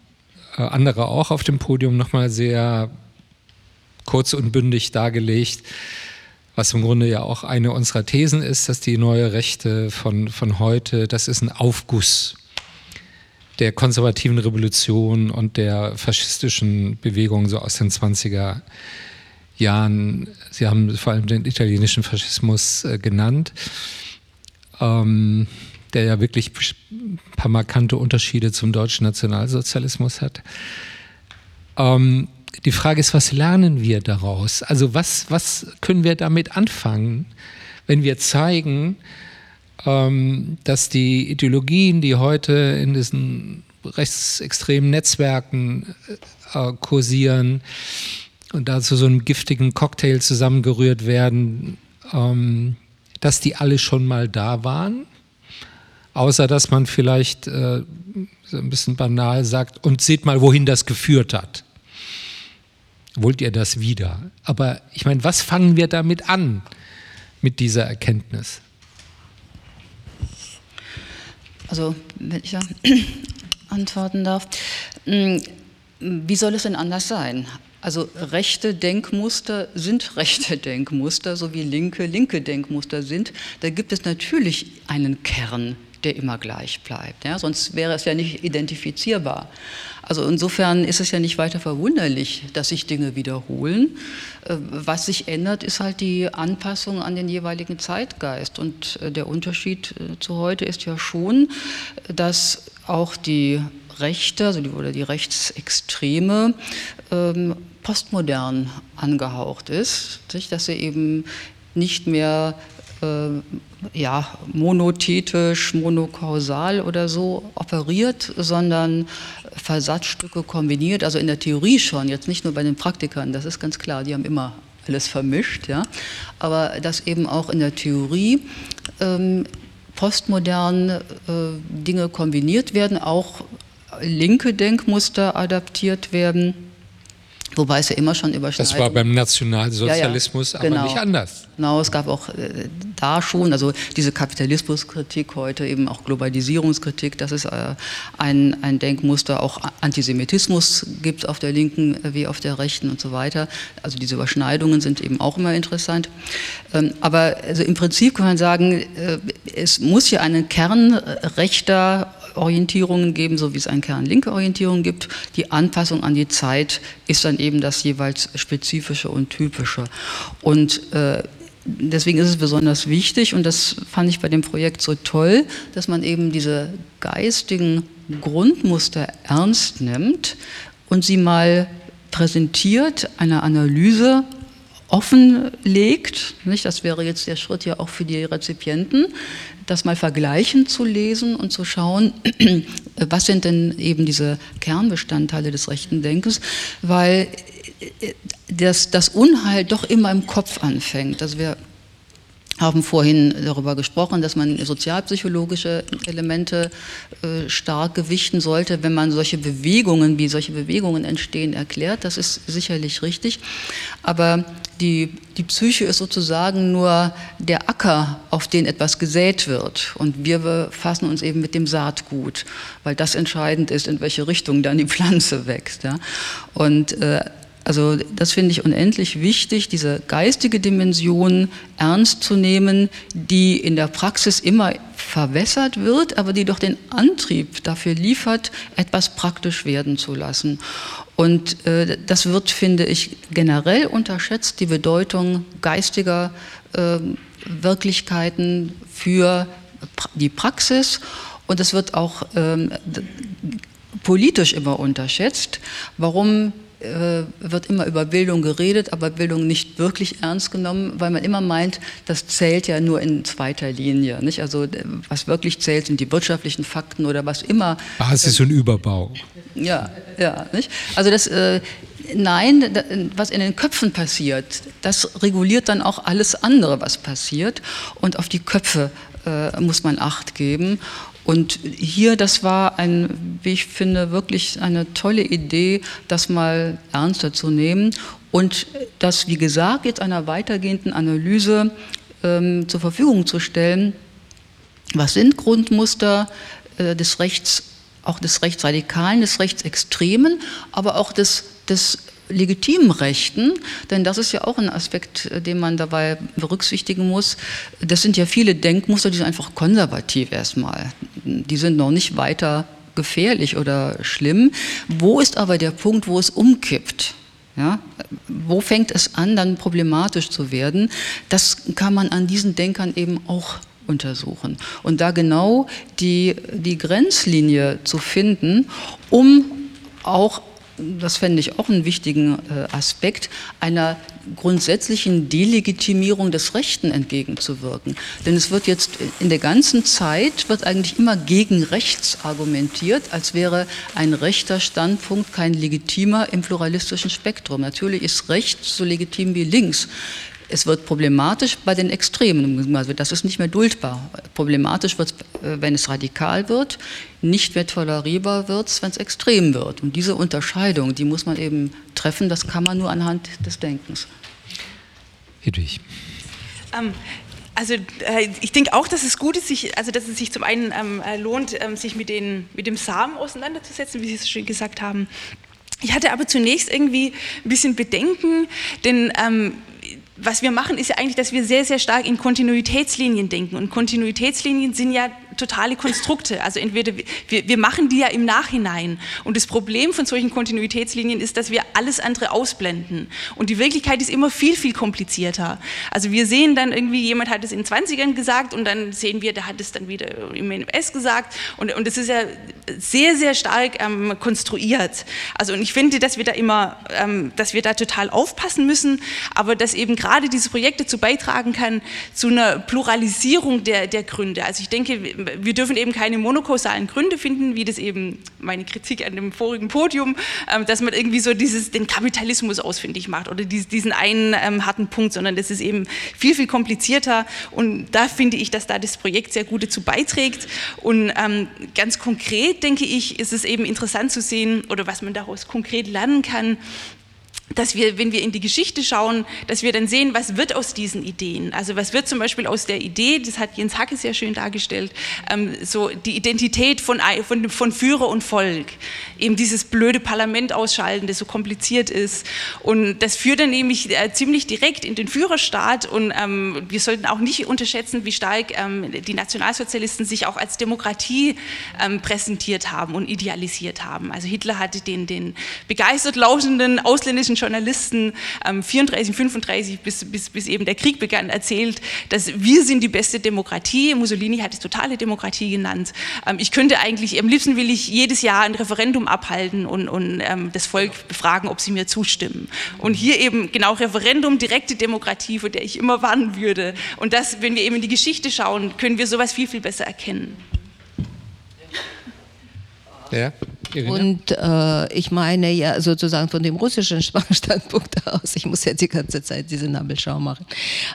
Speaker 1: andere auch auf dem Podium nochmal sehr kurz und bündig dargelegt, was im Grunde ja auch eine unserer Thesen ist, dass die neue Rechte von, von heute, das ist ein Aufguss der konservativen Revolution und der faschistischen Bewegung so aus den 20er Jahren. Sie haben vor allem den italienischen Faschismus äh, genannt, ähm, der ja wirklich ein paar markante Unterschiede zum deutschen Nationalsozialismus hat. Ähm, die Frage ist, was lernen wir daraus? Also was, was können wir damit anfangen, wenn wir zeigen, ähm, dass die Ideologien, die heute in diesen rechtsextremen Netzwerken äh, kursieren und da zu so einem giftigen Cocktail zusammengerührt werden, ähm, dass die alle schon mal da waren, außer dass man vielleicht äh, so ein bisschen banal sagt, und seht mal, wohin das geführt hat wollt ihr das wieder? Aber ich meine, was fangen wir damit an, mit dieser Erkenntnis?
Speaker 4: Also, wenn ich ja antworten darf. Hm, wie soll es denn anders sein? Also rechte Denkmuster sind rechte Denkmuster, so wie linke linke Denkmuster sind. Da gibt es natürlich einen Kern, der immer gleich bleibt. Ja? Sonst wäre es ja nicht identifizierbar. Also insofern ist es ja nicht weiter verwunderlich, dass sich Dinge wiederholen. Äh, was sich ändert, ist halt die Anpassung an den jeweiligen Zeitgeist. Und äh, der Unterschied äh, zu heute ist ja schon, dass auch die Rechte also die, oder die Rechtsextreme ähm, postmodern angehaucht ist, dass sie eben nicht mehr ja, monothetisch, monokausal oder so operiert, sondern Versatzstücke kombiniert, also in der Theorie schon, jetzt nicht nur bei den Praktikern, das ist ganz klar, die haben immer alles vermischt, ja, aber dass eben auch in der Theorie ähm, postmodern äh, Dinge kombiniert werden, auch linke Denkmuster adaptiert werden Wobei es ja immer schon überschneidet.
Speaker 1: Das war beim Nationalsozialismus ja, ja, genau. aber nicht anders.
Speaker 4: Genau, es gab auch äh, da schon, also diese Kapitalismuskritik heute, eben auch Globalisierungskritik, dass es äh, ein, ein Denkmuster, auch Antisemitismus gibt auf der Linken wie auf der Rechten und so weiter. Also diese Überschneidungen sind eben auch immer interessant. Ähm, aber also im Prinzip kann man sagen, äh, es muss hier einen Kern rechter Orientierungen geben, so wie es einen Kern linke Orientierung gibt. Die Anpassung an die Zeit ist dann eben das jeweils spezifische und typische. Und äh, deswegen ist es besonders wichtig und das fand ich bei dem Projekt so toll, dass man eben diese geistigen Grundmuster ernst nimmt und sie mal präsentiert, eine Analyse offenlegt. Nicht? Das wäre jetzt der Schritt ja auch für die Rezipienten, das mal vergleichen zu lesen und zu schauen, was sind denn eben diese Kernbestandteile des rechten Denkens, weil äh, das, das Unheil doch immer im Kopf anfängt. Also wir haben vorhin darüber gesprochen, dass man sozialpsychologische Elemente äh, stark gewichten sollte, wenn man solche Bewegungen, wie solche Bewegungen entstehen, erklärt. Das ist sicherlich richtig. Aber die, die Psyche ist sozusagen nur der Acker, auf den etwas gesät wird. Und wir befassen uns eben mit dem Saatgut, weil das entscheidend ist, in welche Richtung dann die Pflanze wächst. Ja. Und äh, also das finde ich unendlich wichtig, diese geistige Dimension ernst zu nehmen, die in der Praxis immer verwässert wird, aber die doch den Antrieb dafür liefert, etwas praktisch werden zu lassen. Und äh, das wird, finde ich, generell unterschätzt, die Bedeutung geistiger äh, Wirklichkeiten für die Praxis. Und es wird auch ähm, politisch immer unterschätzt, warum wird immer über Bildung geredet, aber Bildung nicht wirklich ernst genommen, weil man immer meint, das zählt ja nur in zweiter Linie. Nicht? Also was wirklich zählt, sind die wirtschaftlichen Fakten oder was immer.
Speaker 1: Basis und Überbau.
Speaker 4: Ja, ja. Nicht? Also das, äh, nein, was in den Köpfen passiert, das reguliert dann auch alles andere, was passiert. Und auf die Köpfe äh, muss man Acht geben. Und hier, das war ein, wie ich finde, wirklich eine tolle Idee, das mal ernster zu nehmen und das, wie gesagt, jetzt einer weitergehenden Analyse ähm, zur Verfügung zu stellen, was sind Grundmuster äh, des Rechts, auch des Rechtsradikalen, des Rechtsextremen, aber auch des, des legitimen Rechten, denn das ist ja auch ein Aspekt, äh, den man dabei berücksichtigen muss. Das sind ja viele Denkmuster, die sind einfach konservativ erstmal. Die sind noch nicht weiter gefährlich oder schlimm. Wo ist aber der Punkt, wo es umkippt? Ja, wo fängt es an, dann problematisch zu werden? Das kann man an diesen Denkern eben auch untersuchen. Und da genau die, die Grenzlinie zu finden, um auch das fände ich auch einen wichtigen äh, Aspekt, einer grundsätzlichen Delegitimierung des Rechten entgegenzuwirken. Denn es wird jetzt in der ganzen Zeit, wird eigentlich immer gegen rechts argumentiert, als wäre ein rechter Standpunkt kein legitimer im pluralistischen Spektrum. Natürlich ist rechts so legitim wie links. Es wird problematisch bei den Extremen, also das ist nicht mehr duldbar. Problematisch wird es, äh, wenn es radikal wird, nicht mehr tolerierbar wird es, wenn es extrem wird. Und diese Unterscheidung, die muss man eben treffen, das kann man nur anhand des Denkens.
Speaker 1: Hedwig.
Speaker 3: Ähm, also äh, ich denke auch, dass es gut ist, sich, also dass es sich zum einen ähm, äh, lohnt, ähm, sich mit, den, mit dem Samen auseinanderzusetzen, wie Sie es schon gesagt haben. Ich hatte aber zunächst irgendwie ein bisschen Bedenken, denn ähm, was wir machen, ist ja eigentlich, dass wir sehr, sehr stark in Kontinuitätslinien denken. Und Kontinuitätslinien sind ja totale Konstrukte. Also entweder wir, wir machen die ja im Nachhinein. Und das Problem von solchen Kontinuitätslinien ist, dass wir alles andere ausblenden. Und die Wirklichkeit ist immer viel, viel komplizierter. Also wir sehen dann irgendwie, jemand hat es in den 20ern gesagt und dann sehen wir, der hat es dann wieder im NMS gesagt. Und, und das ist ja sehr, sehr stark ähm, konstruiert. Also und ich finde, dass wir da immer, ähm, dass wir da total aufpassen müssen, aber dass eben gerade diese Projekte zu beitragen kann zu einer Pluralisierung der, der Gründe. Also ich denke, wir dürfen eben keine monokausalen Gründe finden, wie das eben meine Kritik an dem vorigen Podium, ähm, dass man irgendwie so dieses, den Kapitalismus ausfindig macht oder diesen einen ähm, harten Punkt, sondern das ist eben viel, viel komplizierter. Und da finde ich, dass da das Projekt sehr gut dazu beiträgt. Und ähm, ganz konkret, denke ich, ist es eben interessant zu sehen oder was man daraus konkret lernen kann, dass wir, wenn wir in die Geschichte schauen, dass wir dann sehen, was wird aus diesen Ideen. Also was wird zum Beispiel aus der Idee, das hat Jens Hacke sehr schön dargestellt, ähm, so die Identität von, von, von Führer und Volk. Eben dieses blöde Parlament ausschalten, das so kompliziert ist. Und das führt dann nämlich äh, ziemlich direkt in den Führerstaat. Und ähm, wir sollten auch nicht unterschätzen, wie stark ähm, die Nationalsozialisten sich auch als Demokratie ähm, präsentiert haben und idealisiert haben. Also Hitler hatte den, den begeistert lauschenden ausländischen Journalisten ähm, 34, 35 bis, bis, bis eben der Krieg begann erzählt, dass wir sind die beste Demokratie. Mussolini hat es totale Demokratie genannt. Ähm, ich könnte eigentlich, am liebsten will ich jedes Jahr ein Referendum abhalten und, und ähm, das Volk befragen, ob sie mir zustimmen. Und hier eben genau Referendum, direkte Demokratie, vor der ich immer warnen würde. Und das, wenn wir eben in die Geschichte schauen, können wir sowas viel, viel besser erkennen.
Speaker 2: Ja. Und äh, ich meine ja sozusagen von dem russischen Standpunkt aus, ich muss ja die ganze Zeit diese Nabelschau machen.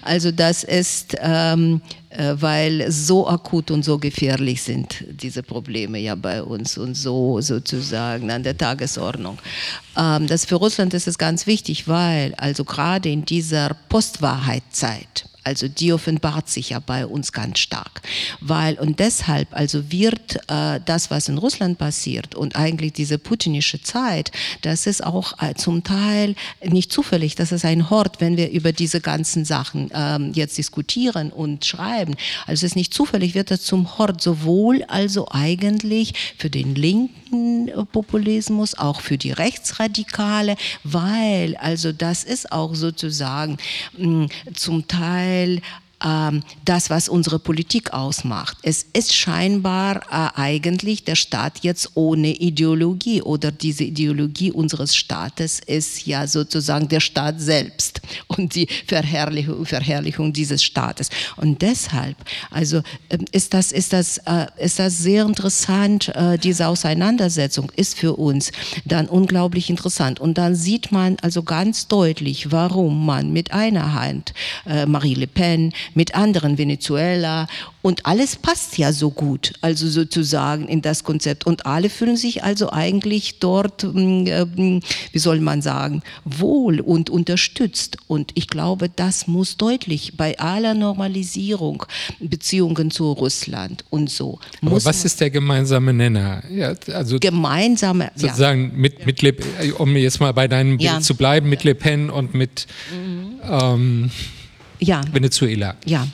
Speaker 2: Also das ist, ähm, äh, weil so akut und so gefährlich sind diese Probleme ja bei uns und so sozusagen an der Tagesordnung. Ähm, das für Russland ist es ganz wichtig, weil also gerade in dieser Postwahrheitszeit, also die offenbart sich ja bei uns ganz stark. Weil, und deshalb also wird äh, das, was in Russland passiert und eigentlich diese putinische Zeit, das ist auch äh, zum Teil nicht zufällig, das ist ein Hort, wenn wir über diese ganzen Sachen ähm, jetzt diskutieren und schreiben. Also es ist nicht zufällig, wird das zum Hort sowohl also eigentlich für den linken Populismus, auch für die Rechtsradikale, weil also das ist auch sozusagen mh, zum Teil Teil ähm, das, was unsere Politik ausmacht. Es ist scheinbar äh, eigentlich der Staat jetzt ohne Ideologie oder diese Ideologie unseres Staates ist ja sozusagen der Staat selbst und die Verherrlichung, Verherrlichung dieses Staates. Und deshalb, also ähm, ist das, ist das, äh, ist das sehr interessant, äh, diese Auseinandersetzung ist für uns dann unglaublich interessant. Und dann sieht man also ganz deutlich, warum man mit einer Hand Marie Le Pen, mit anderen, Venezuela und alles passt ja so gut, also sozusagen in das Konzept und alle fühlen sich also eigentlich dort, mm, äh, wie soll man sagen, wohl und unterstützt und ich glaube, das muss deutlich bei aller Normalisierung Beziehungen zu Russland und so.
Speaker 1: Aber was ist der gemeinsame Nenner? Ja,
Speaker 2: also gemeinsame,
Speaker 1: sozusagen ja. mit, mit Le, um jetzt mal bei deinem Bild ja. zu bleiben, mit Le Pen und mit mhm. ähm, ja. Venezuela.
Speaker 2: Ja,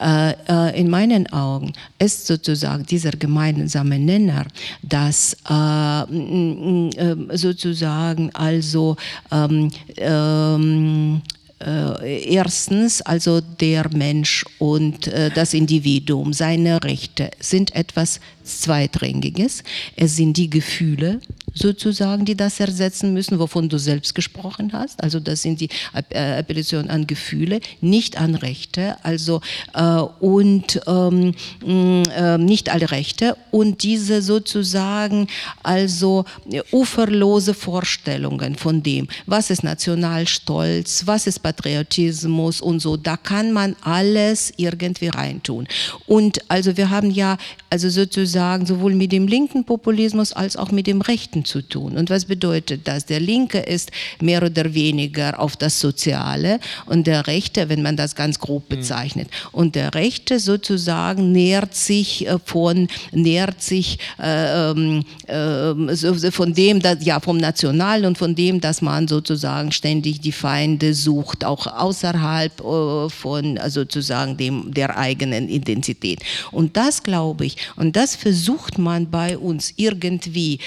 Speaker 2: äh, äh, in meinen Augen ist sozusagen dieser gemeinsame Nenner, dass äh, äh sozusagen also ähm, ähm, äh, erstens also der Mensch und äh, das Individuum, seine Rechte sind etwas Zweitrangiges. Es sind die Gefühle sozusagen, die das ersetzen müssen, wovon du selbst gesprochen hast. Also das sind die äh, Appellationen an Gefühle, nicht an Rechte. Also äh, und ähm, äh, nicht alle Rechte und diese sozusagen also uferlose Vorstellungen von dem, was ist Nationalstolz, was ist Patriotismus und so. Da kann man alles irgendwie reintun. Und also wir haben ja also sozusagen sowohl mit dem linken Populismus als auch mit dem rechten zu tun. Und was bedeutet das? Der Linke ist mehr oder weniger auf das Soziale und der Rechte, wenn man das ganz grob hm. bezeichnet. Und der Rechte sozusagen nährt sich äh, von, nährt sich äh, äh, von dem, dass, ja, vom Nationalen und von dem, dass man sozusagen ständig die Feinde sucht, auch außerhalb äh, von also sozusagen dem, der eigenen Identität. Und das glaube ich, und das versucht man bei uns irgendwie,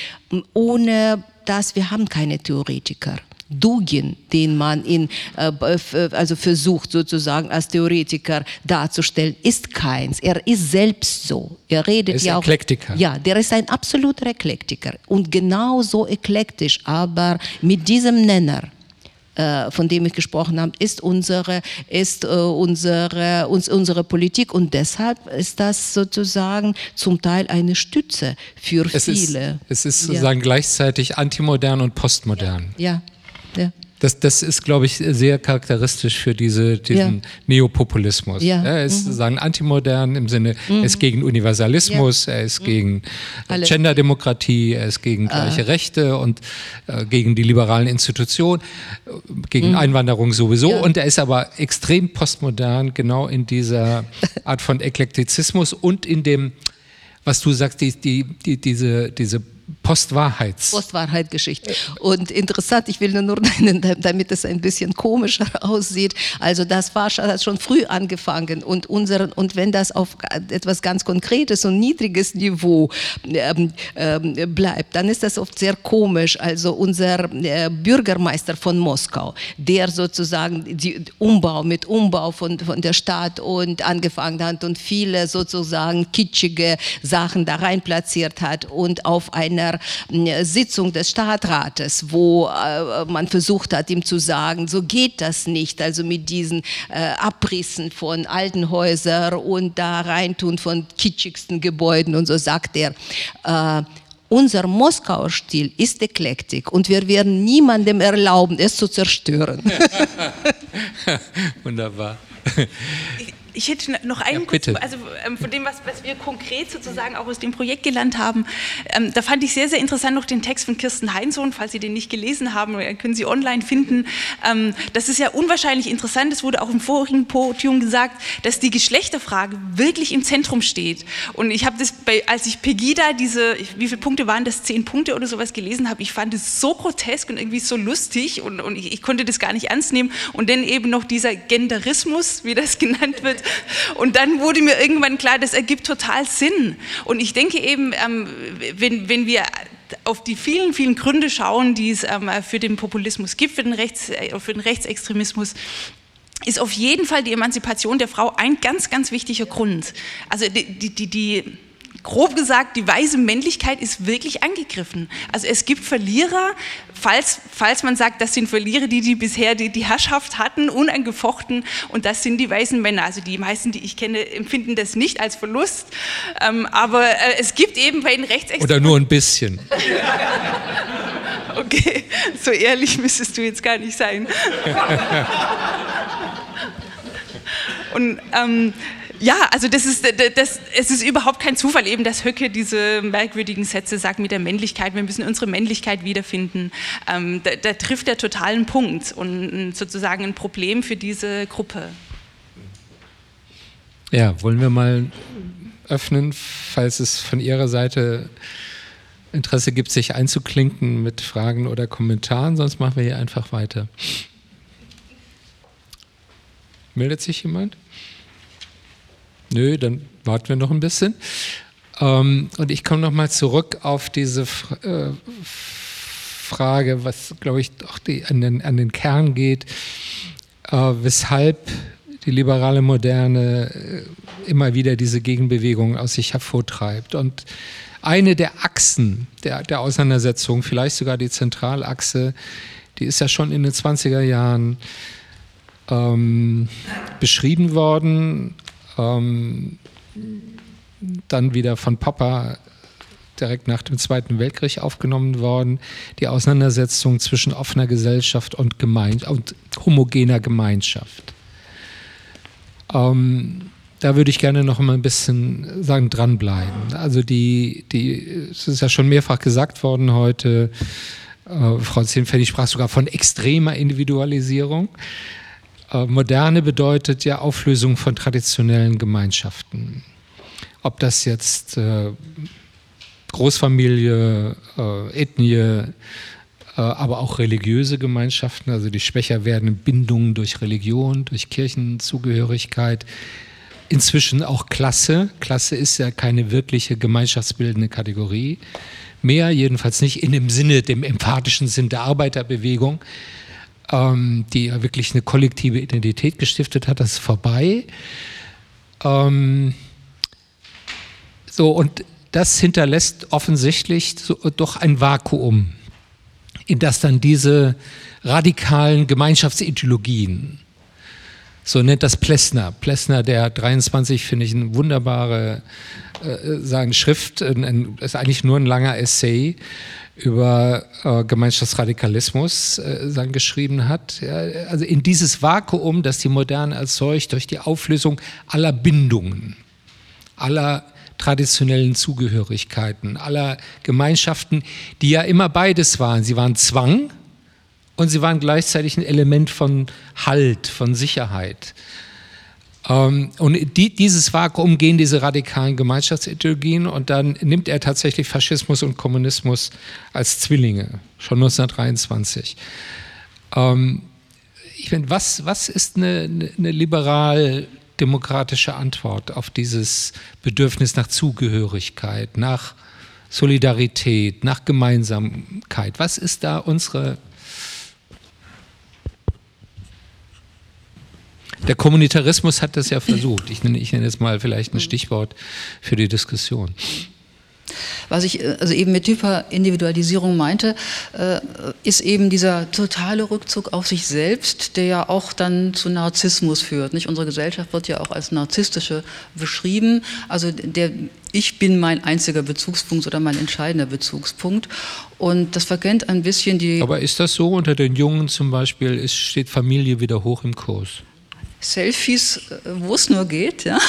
Speaker 2: ohne dass wir haben keine Theoretiker. Dugin, den man in, äh, also versucht sozusagen als Theoretiker darzustellen, ist keins. Er ist selbst so. Er redet
Speaker 1: ist
Speaker 2: ja
Speaker 1: auch. Eklektiker.
Speaker 2: Ja, der ist ein absoluter Eklektiker und genauso eklektisch, aber mit diesem Nenner äh, von dem ich gesprochen habe, ist unsere, ist, äh, unsere, uns, unsere Politik und deshalb ist das sozusagen zum Teil eine Stütze für
Speaker 1: es
Speaker 2: viele.
Speaker 1: Ist, es ist sozusagen ja. gleichzeitig antimodern und postmodern.
Speaker 2: Ja, ja.
Speaker 1: Das, das ist, glaube ich, sehr charakteristisch für diese, diesen ja. Neopopulismus. Ja. er ist mhm. sagen antimodern im Sinne, mhm. er ist gegen Universalismus, ja. er ist mhm. gegen Alle. Genderdemokratie, er ist gegen ah. gleiche Rechte und äh, gegen die liberalen Institutionen, gegen mhm. Einwanderung sowieso. Und er ist aber extrem postmodern, genau in dieser Art von Eklektizismus und in dem, was du sagst, die, die, die, diese, diese Postwahrheits.
Speaker 2: Postwahrheit-Geschichte. Und interessant, ich will nur nennen, damit es ein bisschen komischer aussieht. Also das war hat schon früh angefangen und unseren und wenn das auf etwas ganz Konkretes und niedriges Niveau ähm, ähm, bleibt, dann ist das oft sehr komisch. Also unser äh, Bürgermeister von Moskau, der sozusagen die Umbau mit Umbau von, von der Stadt und angefangen hat und viele sozusagen kitschige Sachen da rein platziert hat und auf eine einer äh, Sitzung des Stadtrates, wo äh, man versucht hat, ihm zu sagen, so geht das nicht, also mit diesen äh, Abrissen von alten Häusern und da reintun von kitschigsten Gebäuden und so sagt er, unser Moskauer Stil ist Eklektik und wir werden niemandem erlauben, es zu zerstören.
Speaker 1: Wunderbar.
Speaker 3: Ich hätte noch einen
Speaker 1: ja, kurzen,
Speaker 3: also ähm, von dem, was, was, wir konkret sozusagen auch aus dem Projekt gelernt haben, ähm, da fand ich sehr, sehr interessant noch den Text von Kirsten Heinsohn, falls Sie den nicht gelesen haben, äh, können Sie online finden. Ähm, das ist ja unwahrscheinlich interessant, es wurde auch im vorigen Podium gesagt, dass die Geschlechterfrage wirklich im Zentrum steht. Und ich habe das, bei, als ich Pegida diese, wie viele Punkte waren das, zehn Punkte oder sowas gelesen habe, ich fand es so grotesk und irgendwie so lustig und, und ich, ich konnte das gar nicht ernst nehmen. Und dann eben noch dieser Genderismus, wie das genannt wird, und dann wurde mir irgendwann klar, das ergibt total Sinn. Und ich denke eben, ähm, wenn, wenn wir auf die vielen, vielen Gründe schauen, die es ähm, für den Populismus gibt, für den, Rechts, äh, für den Rechtsextremismus, ist auf jeden Fall die Emanzipation der Frau ein ganz, ganz wichtiger Grund. Also die, die, die grob gesagt, die weise Männlichkeit ist wirklich angegriffen. Also es gibt Verlierer, falls, falls man sagt, das sind Verlierer, die, die bisher die, die Herrschaft hatten, unangefochten, und das sind die weißen Männer. Also die meisten, die ich kenne, empfinden das nicht als Verlust, ähm, aber äh, es gibt eben bei den Rechtsextremen...
Speaker 1: Oder nur ein bisschen.
Speaker 3: okay, so ehrlich müsstest du jetzt gar nicht sein. Und ähm, ja, also das ist, das, es ist überhaupt kein Zufall eben, dass Höcke diese merkwürdigen Sätze sagt mit der Männlichkeit, wir müssen unsere Männlichkeit wiederfinden. Ähm, da, da trifft er totalen Punkt und sozusagen ein Problem für diese Gruppe.
Speaker 1: Ja, wollen wir mal öffnen, falls es von Ihrer Seite Interesse gibt, sich einzuklinken mit Fragen oder Kommentaren, sonst machen wir hier einfach weiter. Meldet sich jemand? Nö, dann warten wir noch ein bisschen. Ähm, und ich komme nochmal zurück auf diese äh, Frage, was, glaube ich, doch die, an, den, an den Kern geht, äh, weshalb die liberale Moderne äh, immer wieder diese Gegenbewegung aus sich hervortreibt. Und eine der Achsen der, der Auseinandersetzung, vielleicht sogar die Zentralachse, die ist ja schon in den 20er Jahren ähm, beschrieben worden, ähm, dann wieder von Popper direkt nach dem Zweiten Weltkrieg aufgenommen worden, die Auseinandersetzung zwischen offener Gesellschaft und, Gemein und homogener Gemeinschaft. Ähm, da würde ich gerne noch mal ein bisschen sagen, dranbleiben. Also die, die, es ist ja schon mehrfach gesagt worden heute, äh, Frau Zienfeld sprach sogar von extremer Individualisierung. Äh, Moderne bedeutet ja Auflösung von traditionellen Gemeinschaften. Ob das jetzt äh, Großfamilie, äh, Ethnie, aber auch religiöse Gemeinschaften, also die schwächer werdenden Bindungen durch Religion, durch Kirchenzugehörigkeit, inzwischen auch Klasse. Klasse ist ja keine wirkliche gemeinschaftsbildende Kategorie mehr, jedenfalls nicht in dem Sinne, dem emphatischen Sinn der Arbeiterbewegung, ähm, die ja wirklich eine kollektive Identität gestiftet hat. Das ist vorbei. Ähm, so, und das hinterlässt offensichtlich so, doch ein Vakuum, in das dann diese radikalen Gemeinschaftsideologien so nennt das Plessner. Plessner, der 23, finde ich, eine wunderbare äh, sagen, Schrift, ein, ein, ist eigentlich nur ein langer Essay über äh, Gemeinschaftsradikalismus äh, geschrieben hat. Ja, also in dieses Vakuum, das die Moderne erzeugt durch die Auflösung aller Bindungen, aller traditionellen Zugehörigkeiten, aller Gemeinschaften, die ja immer beides waren. Sie waren Zwang, und sie waren gleichzeitig ein Element von Halt, von Sicherheit. Ähm, und die, dieses Vakuum gehen diese radikalen Gemeinschaftsideologien und dann nimmt er tatsächlich Faschismus und Kommunismus als Zwillinge, schon 1923. Ähm, ich finde, was, was ist eine, eine liberal-demokratische Antwort auf dieses Bedürfnis nach Zugehörigkeit, nach Solidarität, nach Gemeinsamkeit? Was ist da unsere Der Kommunitarismus hat das ja versucht. Ich nenne, ich nenne jetzt mal vielleicht ein Stichwort für die Diskussion.
Speaker 4: Was ich äh, also eben mit Hyperindividualisierung meinte, äh, ist eben dieser totale Rückzug auf sich selbst, der ja auch dann zu Narzissmus führt. Nicht? Unsere Gesellschaft wird ja auch als narzisstische beschrieben. Also der ich bin mein einziger Bezugspunkt oder mein entscheidender Bezugspunkt. Und das verkennt ein bisschen die.
Speaker 1: Aber ist das so unter den Jungen zum Beispiel? Ist, steht Familie wieder hoch im Kurs?
Speaker 4: Selfies, äh, wo es nur geht. Ja?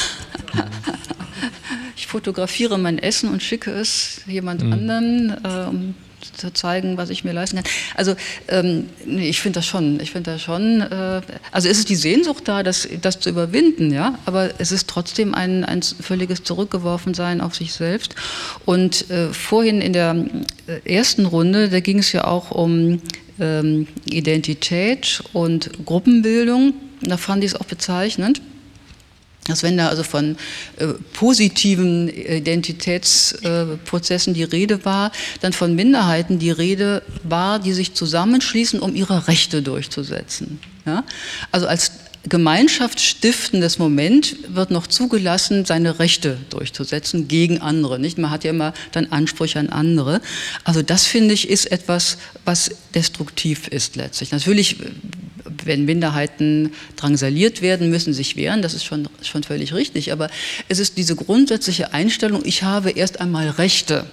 Speaker 4: Ich fotografiere mein Essen und schicke es jemand mhm. anderen, äh, um zu zeigen, was ich mir leisten kann. Also ähm, nee, ich finde das schon, ich finde das schon, äh, also es ist die Sehnsucht da, das, das zu überwinden, ja, aber es ist trotzdem ein, ein völliges Zurückgeworfensein auf sich selbst. Und äh, vorhin in der äh, ersten Runde, da ging es ja auch um ähm, Identität und Gruppenbildung. Da fand ich es auch bezeichnend, dass wenn da also von äh, positiven Identitätsprozessen äh, die Rede war, dann von Minderheiten die Rede war, die sich zusammenschließen, um ihre Rechte durchzusetzen. Ja? Also als gemeinschaftsstiftendes Moment wird noch zugelassen, seine Rechte durchzusetzen gegen andere. Nicht? Man hat ja immer dann Ansprüche an andere. Also das finde ich ist etwas, was destruktiv ist letztlich. Natürlich wenn Minderheiten drangsaliert werden, müssen sich wehren, das ist schon, schon völlig richtig. Aber es ist diese grundsätzliche Einstellung, ich habe erst einmal Rechte.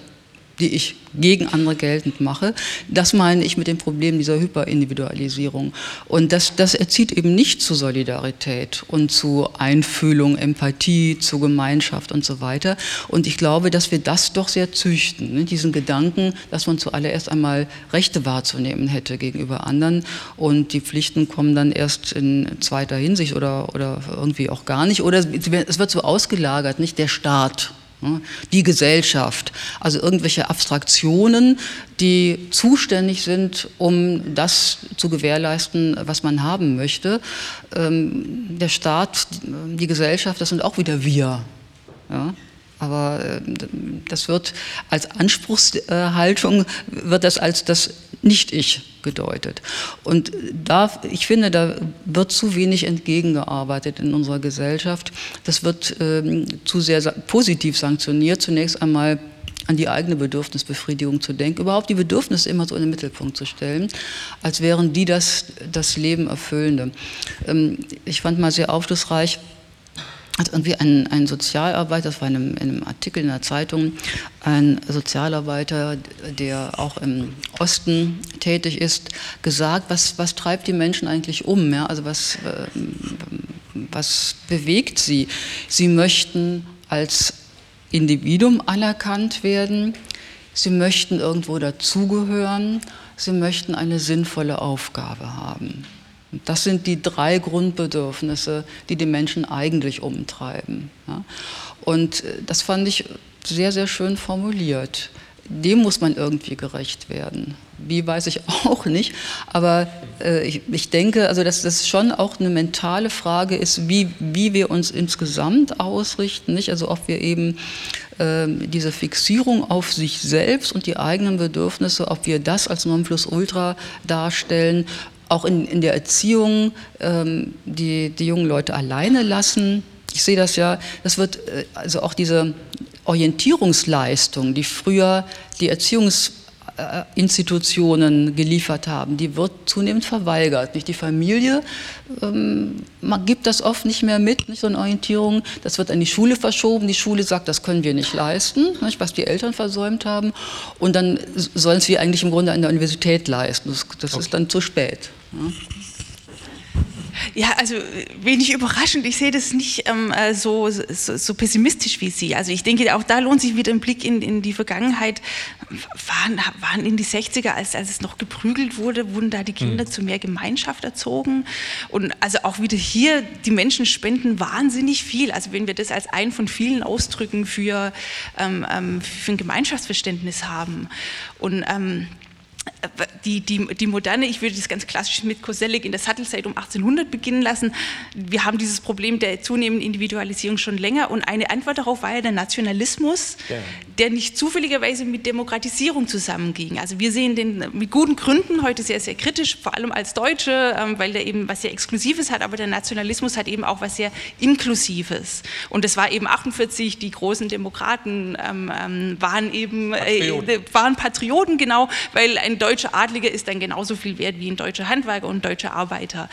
Speaker 4: Die ich gegen andere geltend mache. Das meine ich mit dem Problem dieser Hyperindividualisierung. Und das, das erzieht eben nicht zu Solidarität und zu Einfühlung, Empathie, zu Gemeinschaft und so weiter. Und ich glaube, dass wir das doch sehr züchten, ne? diesen Gedanken, dass man zuallererst einmal Rechte wahrzunehmen hätte gegenüber anderen und die Pflichten kommen dann erst in zweiter Hinsicht oder, oder irgendwie auch gar nicht. Oder es wird so ausgelagert, nicht der Staat? Die Gesellschaft, also irgendwelche Abstraktionen, die zuständig sind, um das zu gewährleisten, was man haben möchte. Ähm, der Staat, die Gesellschaft, das sind auch wieder wir. Ja? Aber äh, das wird als Anspruchshaltung, wird das als das Nicht-Ich gedeutet. Und da, ich finde, da wird zu wenig entgegengearbeitet in unserer Gesellschaft. Das wird ähm, zu sehr positiv sanktioniert. Zunächst einmal an die eigene Bedürfnisbefriedigung zu denken, überhaupt die Bedürfnisse immer so in den Mittelpunkt zu stellen, als wären die das, das Leben erfüllende. Ähm, ich fand mal sehr aufschlussreich, hat irgendwie ein, ein Sozialarbeiter, das war in einem, in einem, Artikel in der Zeitung, ein Sozialarbeiter, der auch im Osten tätig ist, gesagt, was, was treibt die Menschen eigentlich um? Ja? Also was, äh, was bewegt sie? Sie möchten als Individuum anerkannt werden, sie möchten irgendwo dazugehören, sie möchten eine sinnvolle Aufgabe haben. Das sind die drei Grundbedürfnisse, die die Menschen eigentlich umtreiben. Ja. Und äh, das fand ich sehr, sehr schön formuliert. Dem muss man irgendwie gerecht werden. Wie weiß ich auch nicht, aber äh, ich, ich, denke, also dass das schon auch eine mentale Frage ist, wie, wie wir uns insgesamt ausrichten, nicht? Also ob wir eben äh, diese Fixierung auf sich selbst und die eigenen Bedürfnisse, ob wir das als Nonplusultra darstellen, auch in, in der Erziehung ähm, die, die jungen Leute alleine lassen. Ich sehe das ja, das wird äh, also auch diese Orientierungsleistung, die früher die Erziehungs äh, Institutionen geliefert haben, die wird zunehmend verweigert. Nicht die Familie ähm, man gibt das oft nicht mehr mit, nicht so eine Orientierung. Das wird an die Schule verschoben. Die Schule sagt, das können wir nicht leisten, nicht, was die Eltern versäumt haben. Und dann sollen es wir eigentlich im Grunde an der Universität leisten. Das, das okay. ist dann zu spät. Ja.
Speaker 3: Ja, also wenig überraschend. Ich sehe das nicht ähm, äh, so, so, so, pessimistisch wie Sie. Also ich denke, auch da lohnt sich wieder ein Blick in, in die Vergangenheit. Waren, waren in die 60er, als, als es noch geprügelt wurde, wurden da die Kinder mhm. zu mehr Gemeinschaft erzogen. Und also auch wieder hier, die Menschen spenden wahnsinnig viel. Also wenn wir das als einen von vielen Ausdrücken für, ähm, ähm für ein Gemeinschaftsverständnis haben. Und ähm, die, die, die moderne, ich würde das ganz klassisch mit Koselleck in der Sattelzeit um 1800 beginnen lassen. Wir haben dieses Problem der zunehmenden Individualisierung schon länger und eine Antwort darauf war ja der Nationalismus, ja. der nicht zufälligerweise mit Demokratisierung zusammenging. Also wir sehen den mit guten Gründen heute sehr, sehr kritisch, vor allem als Deutsche, ähm, weil der eben was sehr Exklusives hat, aber der Nationalismus hat eben auch was sehr Inklusives. Und das war eben 48, die großen Demokraten ähm, ähm waren eben äh, waren Patrioten, genau, weil ein Deutscher deutsche Adlige ist dann genauso viel wert wie ein deutscher Handwerker und ein deutscher Arbeiter.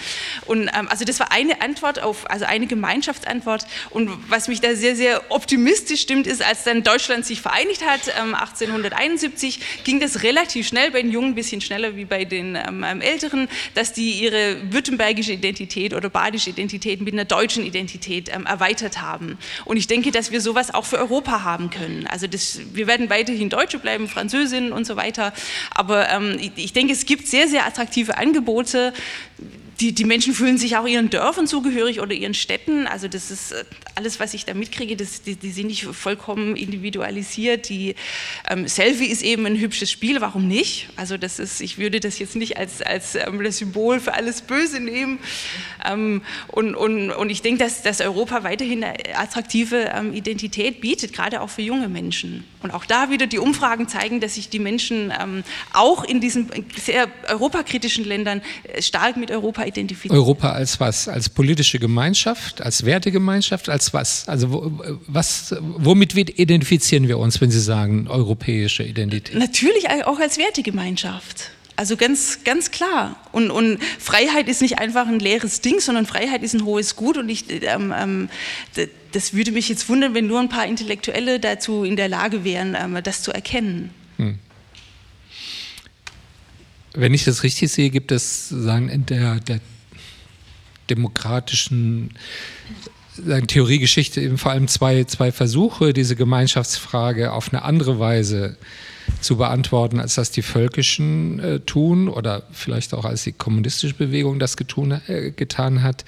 Speaker 3: Und ähm, also das war eine Antwort auf, also eine Gemeinschaftsantwort. Und was mich da sehr, sehr optimistisch stimmt, ist, als dann Deutschland sich vereinigt hat, ähm, 1871, ging das relativ schnell, bei den Jungen ein bisschen schneller wie bei den ähm, ähm, Älteren, dass die ihre württembergische Identität oder badische Identität mit einer deutschen Identität ähm, erweitert haben. Und ich denke, dass wir sowas auch für Europa haben können. Also das, wir werden weiterhin Deutsche bleiben, Französinnen und so weiter, aber ähm, ich denke, es gibt sehr, sehr attraktive Angebote, die, die Menschen fühlen sich auch ihren Dörfern zugehörig oder ihren Städten. Also das ist äh, alles, was ich da mitkriege, das, die, die sind nicht vollkommen individualisiert. Die ähm, Selfie ist eben ein hübsches Spiel, warum nicht? Also das ist, ich würde das jetzt nicht als, als ähm, das Symbol für alles Böse nehmen. Ähm, und, und, und ich denke, dass, dass Europa weiterhin eine attraktive ähm, Identität bietet, gerade auch für junge Menschen. Und auch da wieder die Umfragen zeigen, dass sich die Menschen ähm, auch in diesen sehr europakritischen Ländern äh, stark mit Europa identifizieren.
Speaker 1: Europa als was? Als politische Gemeinschaft, als Wertegemeinschaft, als was? Also wo, was, womit identifizieren wir uns, wenn Sie sagen europäische Identität?
Speaker 3: Natürlich auch als Wertegemeinschaft. Also ganz, ganz klar. Und, und Freiheit ist nicht einfach ein leeres Ding, sondern Freiheit ist ein hohes Gut. Und ich, ähm, ähm, das würde mich jetzt wundern, wenn nur ein paar Intellektuelle dazu in der Lage wären, ähm, das zu erkennen.
Speaker 1: Hm. Wenn ich das richtig sehe, gibt es sagen, in der, der demokratischen Theoriegeschichte eben vor allem zwei, zwei Versuche, diese Gemeinschaftsfrage auf eine andere Weise zu beantworten, als das die Völkischen äh, tun oder vielleicht auch als die kommunistische Bewegung das getun, äh, getan hat,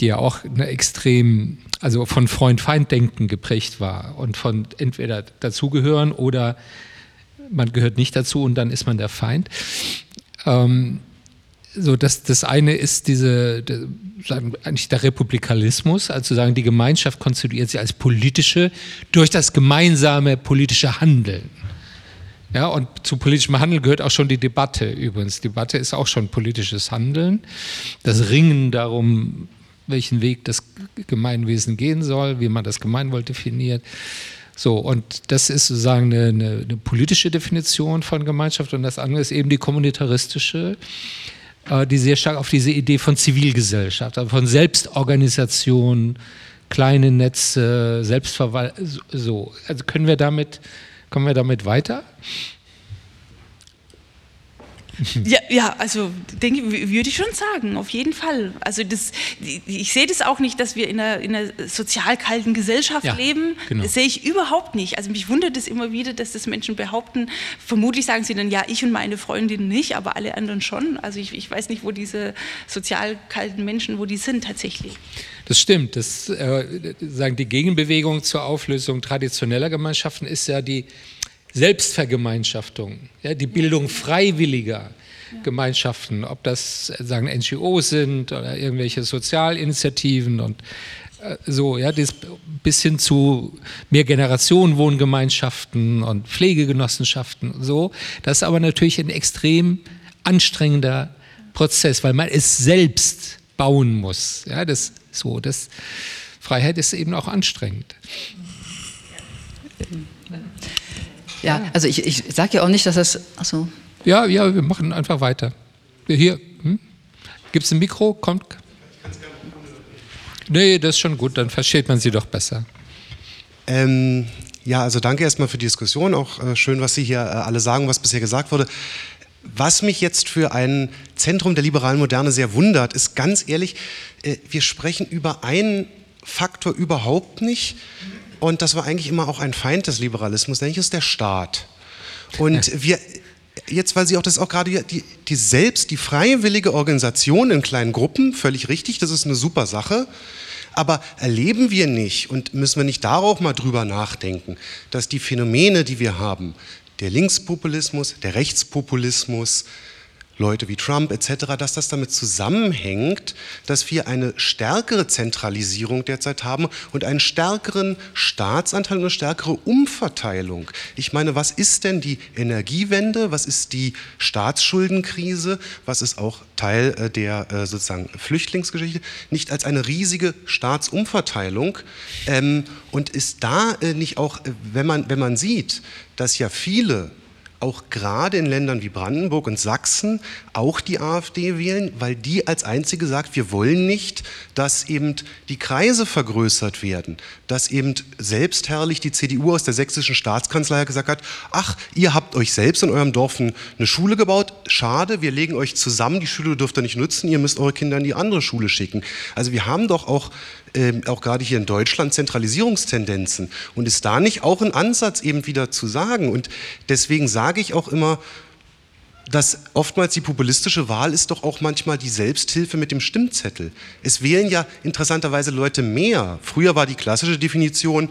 Speaker 1: die ja auch eine extrem, also von Freund-Feind-Denken geprägt war und von entweder dazugehören oder man gehört nicht dazu und dann ist man der Feind. Ähm, so, das, das eine ist diese, sagen, eigentlich der Republikanismus, also sagen, die Gemeinschaft konstituiert sich als politische durch das gemeinsame politische Handeln. Ja, und zu politischem Handeln gehört auch schon die Debatte übrigens. Debatte ist auch schon politisches Handeln. Das Ringen darum, welchen Weg das Gemeinwesen gehen soll, wie man das Gemeinwohl definiert. So, und das ist sozusagen eine, eine, eine, politische Definition von Gemeinschaft und das andere ist eben die kommunitaristische, äh, die sehr stark auf diese Idee von Zivilgesellschaft, also von Selbstorganisation, kleine Netze, Selbstverwaltung, so. Also können wir damit, kommen wir damit weiter?
Speaker 3: Ja, ja, also denke, würde ich schon sagen, auf jeden Fall. Also das, ich sehe das auch nicht, dass wir in einer, in einer sozial kalten Gesellschaft ja, leben. Genau. Das sehe ich überhaupt nicht. Also mich wundert es immer wieder, dass das Menschen behaupten. Vermutlich sagen sie dann, ja, ich und meine Freundin nicht, aber alle anderen schon. Also ich, ich weiß nicht, wo diese sozial kalten Menschen, wo die sind tatsächlich.
Speaker 1: Das stimmt. Das, äh, sagen die Gegenbewegung zur Auflösung traditioneller Gemeinschaften ist ja die Selbstvergemeinschaftung, ja, die Bildung freiwilliger Gemeinschaften, ob das sagen NGOs sind oder irgendwelche Sozialinitiativen und äh, so, ja, das bis hin zu Mehrgenerationenwohngemeinschaften und Pflegegenossenschaften und so. Das ist aber natürlich ein extrem anstrengender Prozess, weil man es selbst bauen muss. Ja, das so, das Freiheit ist eben auch anstrengend.
Speaker 4: Ja, also ich, ich sage ja auch nicht, dass das. Achso.
Speaker 1: Ja, ja, wir machen einfach weiter. Hier, hm? gibt es ein Mikro? Kommt. Nee, das ist schon gut, dann versteht man sie doch besser.
Speaker 5: Ähm, ja, also danke erstmal für die Diskussion. Auch äh, schön, was Sie hier äh, alle sagen, was bisher gesagt wurde. Was mich jetzt für ein Zentrum der liberalen Moderne sehr wundert, ist ganz ehrlich, äh, wir sprechen über einen Faktor überhaupt nicht, und das war eigentlich immer auch ein Feind des Liberalismus, nämlich ist der Staat. Und wir, jetzt, weil Sie auch das auch gerade die, die selbst, die freiwillige Organisation in kleinen Gruppen, völlig richtig, das ist eine super Sache. Aber erleben wir nicht und müssen wir nicht darauf mal drüber nachdenken, dass die Phänomene, die wir haben, der Linkspopulismus, der Rechtspopulismus, Leute wie Trump etc., dass das damit zusammenhängt, dass wir eine stärkere Zentralisierung derzeit haben und einen stärkeren Staatsanteil und eine stärkere Umverteilung. Ich meine, was ist denn die Energiewende? Was ist die Staatsschuldenkrise? Was ist auch Teil äh, der äh, sozusagen Flüchtlingsgeschichte? Nicht als eine riesige Staatsumverteilung ähm, und ist da äh, nicht auch, wenn man, wenn man sieht, dass ja viele auch gerade in Ländern wie Brandenburg und Sachsen auch die AfD wählen, weil die als einzige sagt, wir wollen nicht, dass eben die Kreise vergrößert werden, dass eben selbstherrlich die CDU aus der sächsischen Staatskanzlei gesagt hat, ach, ihr habt euch selbst in eurem Dorf eine Schule gebaut, schade, wir legen euch zusammen, die Schule dürft ihr nicht nutzen, ihr müsst eure Kinder in die andere Schule schicken. Also wir haben doch auch ähm, auch gerade hier in Deutschland Zentralisierungstendenzen. Und ist da nicht auch ein Ansatz eben wieder zu sagen? Und deswegen sage ich auch immer, dass oftmals die populistische Wahl ist doch auch manchmal die Selbsthilfe mit dem Stimmzettel. Es wählen ja interessanterweise Leute mehr. Früher war die klassische Definition,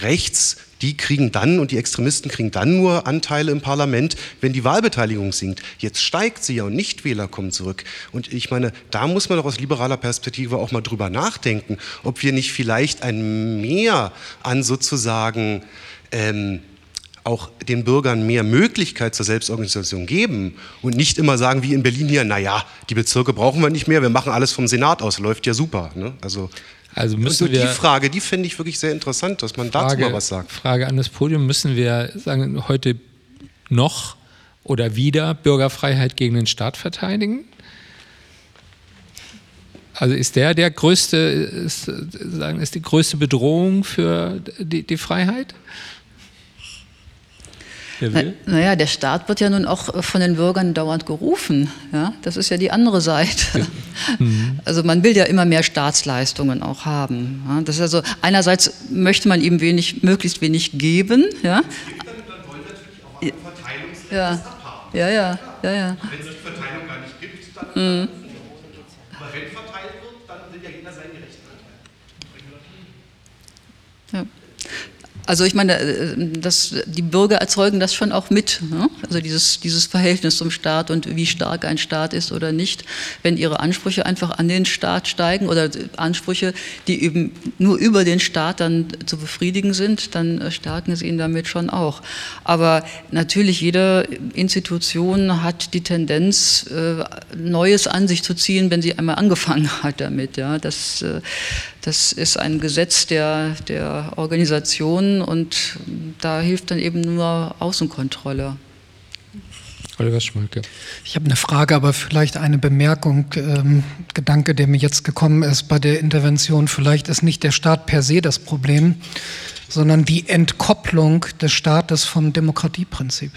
Speaker 5: rechts die kriegen dann und die Extremisten kriegen dann nur Anteile im Parlament, wenn die Wahlbeteiligung sinkt. Jetzt steigt sie ja und Nichtwähler kommen zurück. Und ich meine, da muss man doch aus liberaler Perspektive auch mal drüber nachdenken, ob wir nicht vielleicht ein Mehr an sozusagen ähm, auch den Bürgern mehr Möglichkeit zur Selbstorganisation geben und nicht immer sagen wie in Berlin hier, naja, die Bezirke brauchen wir nicht mehr, wir machen alles vom Senat aus, läuft ja super. Ne? Also
Speaker 1: also müssen und wir,
Speaker 5: die Frage, die finde ich wirklich sehr interessant, dass man Frage, dazu mal was sagt.
Speaker 1: Frage an das Podium, müssen wir sagen, heute noch oder wieder Bürgerfreiheit gegen den Staat verteidigen? Also ist der der größte, ist, sagen, ist die größte Bedrohung für die, die Freiheit?
Speaker 4: Wer will? Na, naja, der Staat wird ja nun auch von den Bürgern dauernd gerufen. Ja? Das ist ja die andere Seite. Mhm. Also man will ja immer mehr Staatsleistungen auch haben. Ja? Das ist also einerseits möchte man ihm wenig, möglichst wenig geben. Ja? Ja. ja, ja, ja, ja. Wenn es die Verteilung gar nicht gibt, dann. Mhm. Aber wenn verteilt wird, dann will ja jeder sein Gerecht verteilen. Ja. Also ich meine, äh, das, die Bürger erzeugen das schon auch mit. Ne? Also dieses, dieses Verhältnis zum Staat und wie stark ein Staat ist oder nicht. Wenn ihre Ansprüche einfach an den Staat steigen oder Ansprüche, die eben nur über den Staat dann zu befriedigen sind, dann äh, stärken sie ihn damit schon auch. Aber natürlich, jede Institution hat die Tendenz, äh, Neues an sich zu ziehen, wenn sie einmal angefangen hat damit. Ja? Das, das ist ein Gesetz der, der Organisation und da hilft dann eben nur Außenkontrolle.
Speaker 6: Oliver Schmolke. Ich habe eine Frage, aber vielleicht eine Bemerkung, ähm, Gedanke, der mir jetzt gekommen ist bei der Intervention. Vielleicht ist nicht der Staat per se das Problem, sondern die Entkopplung des Staates vom Demokratieprinzip.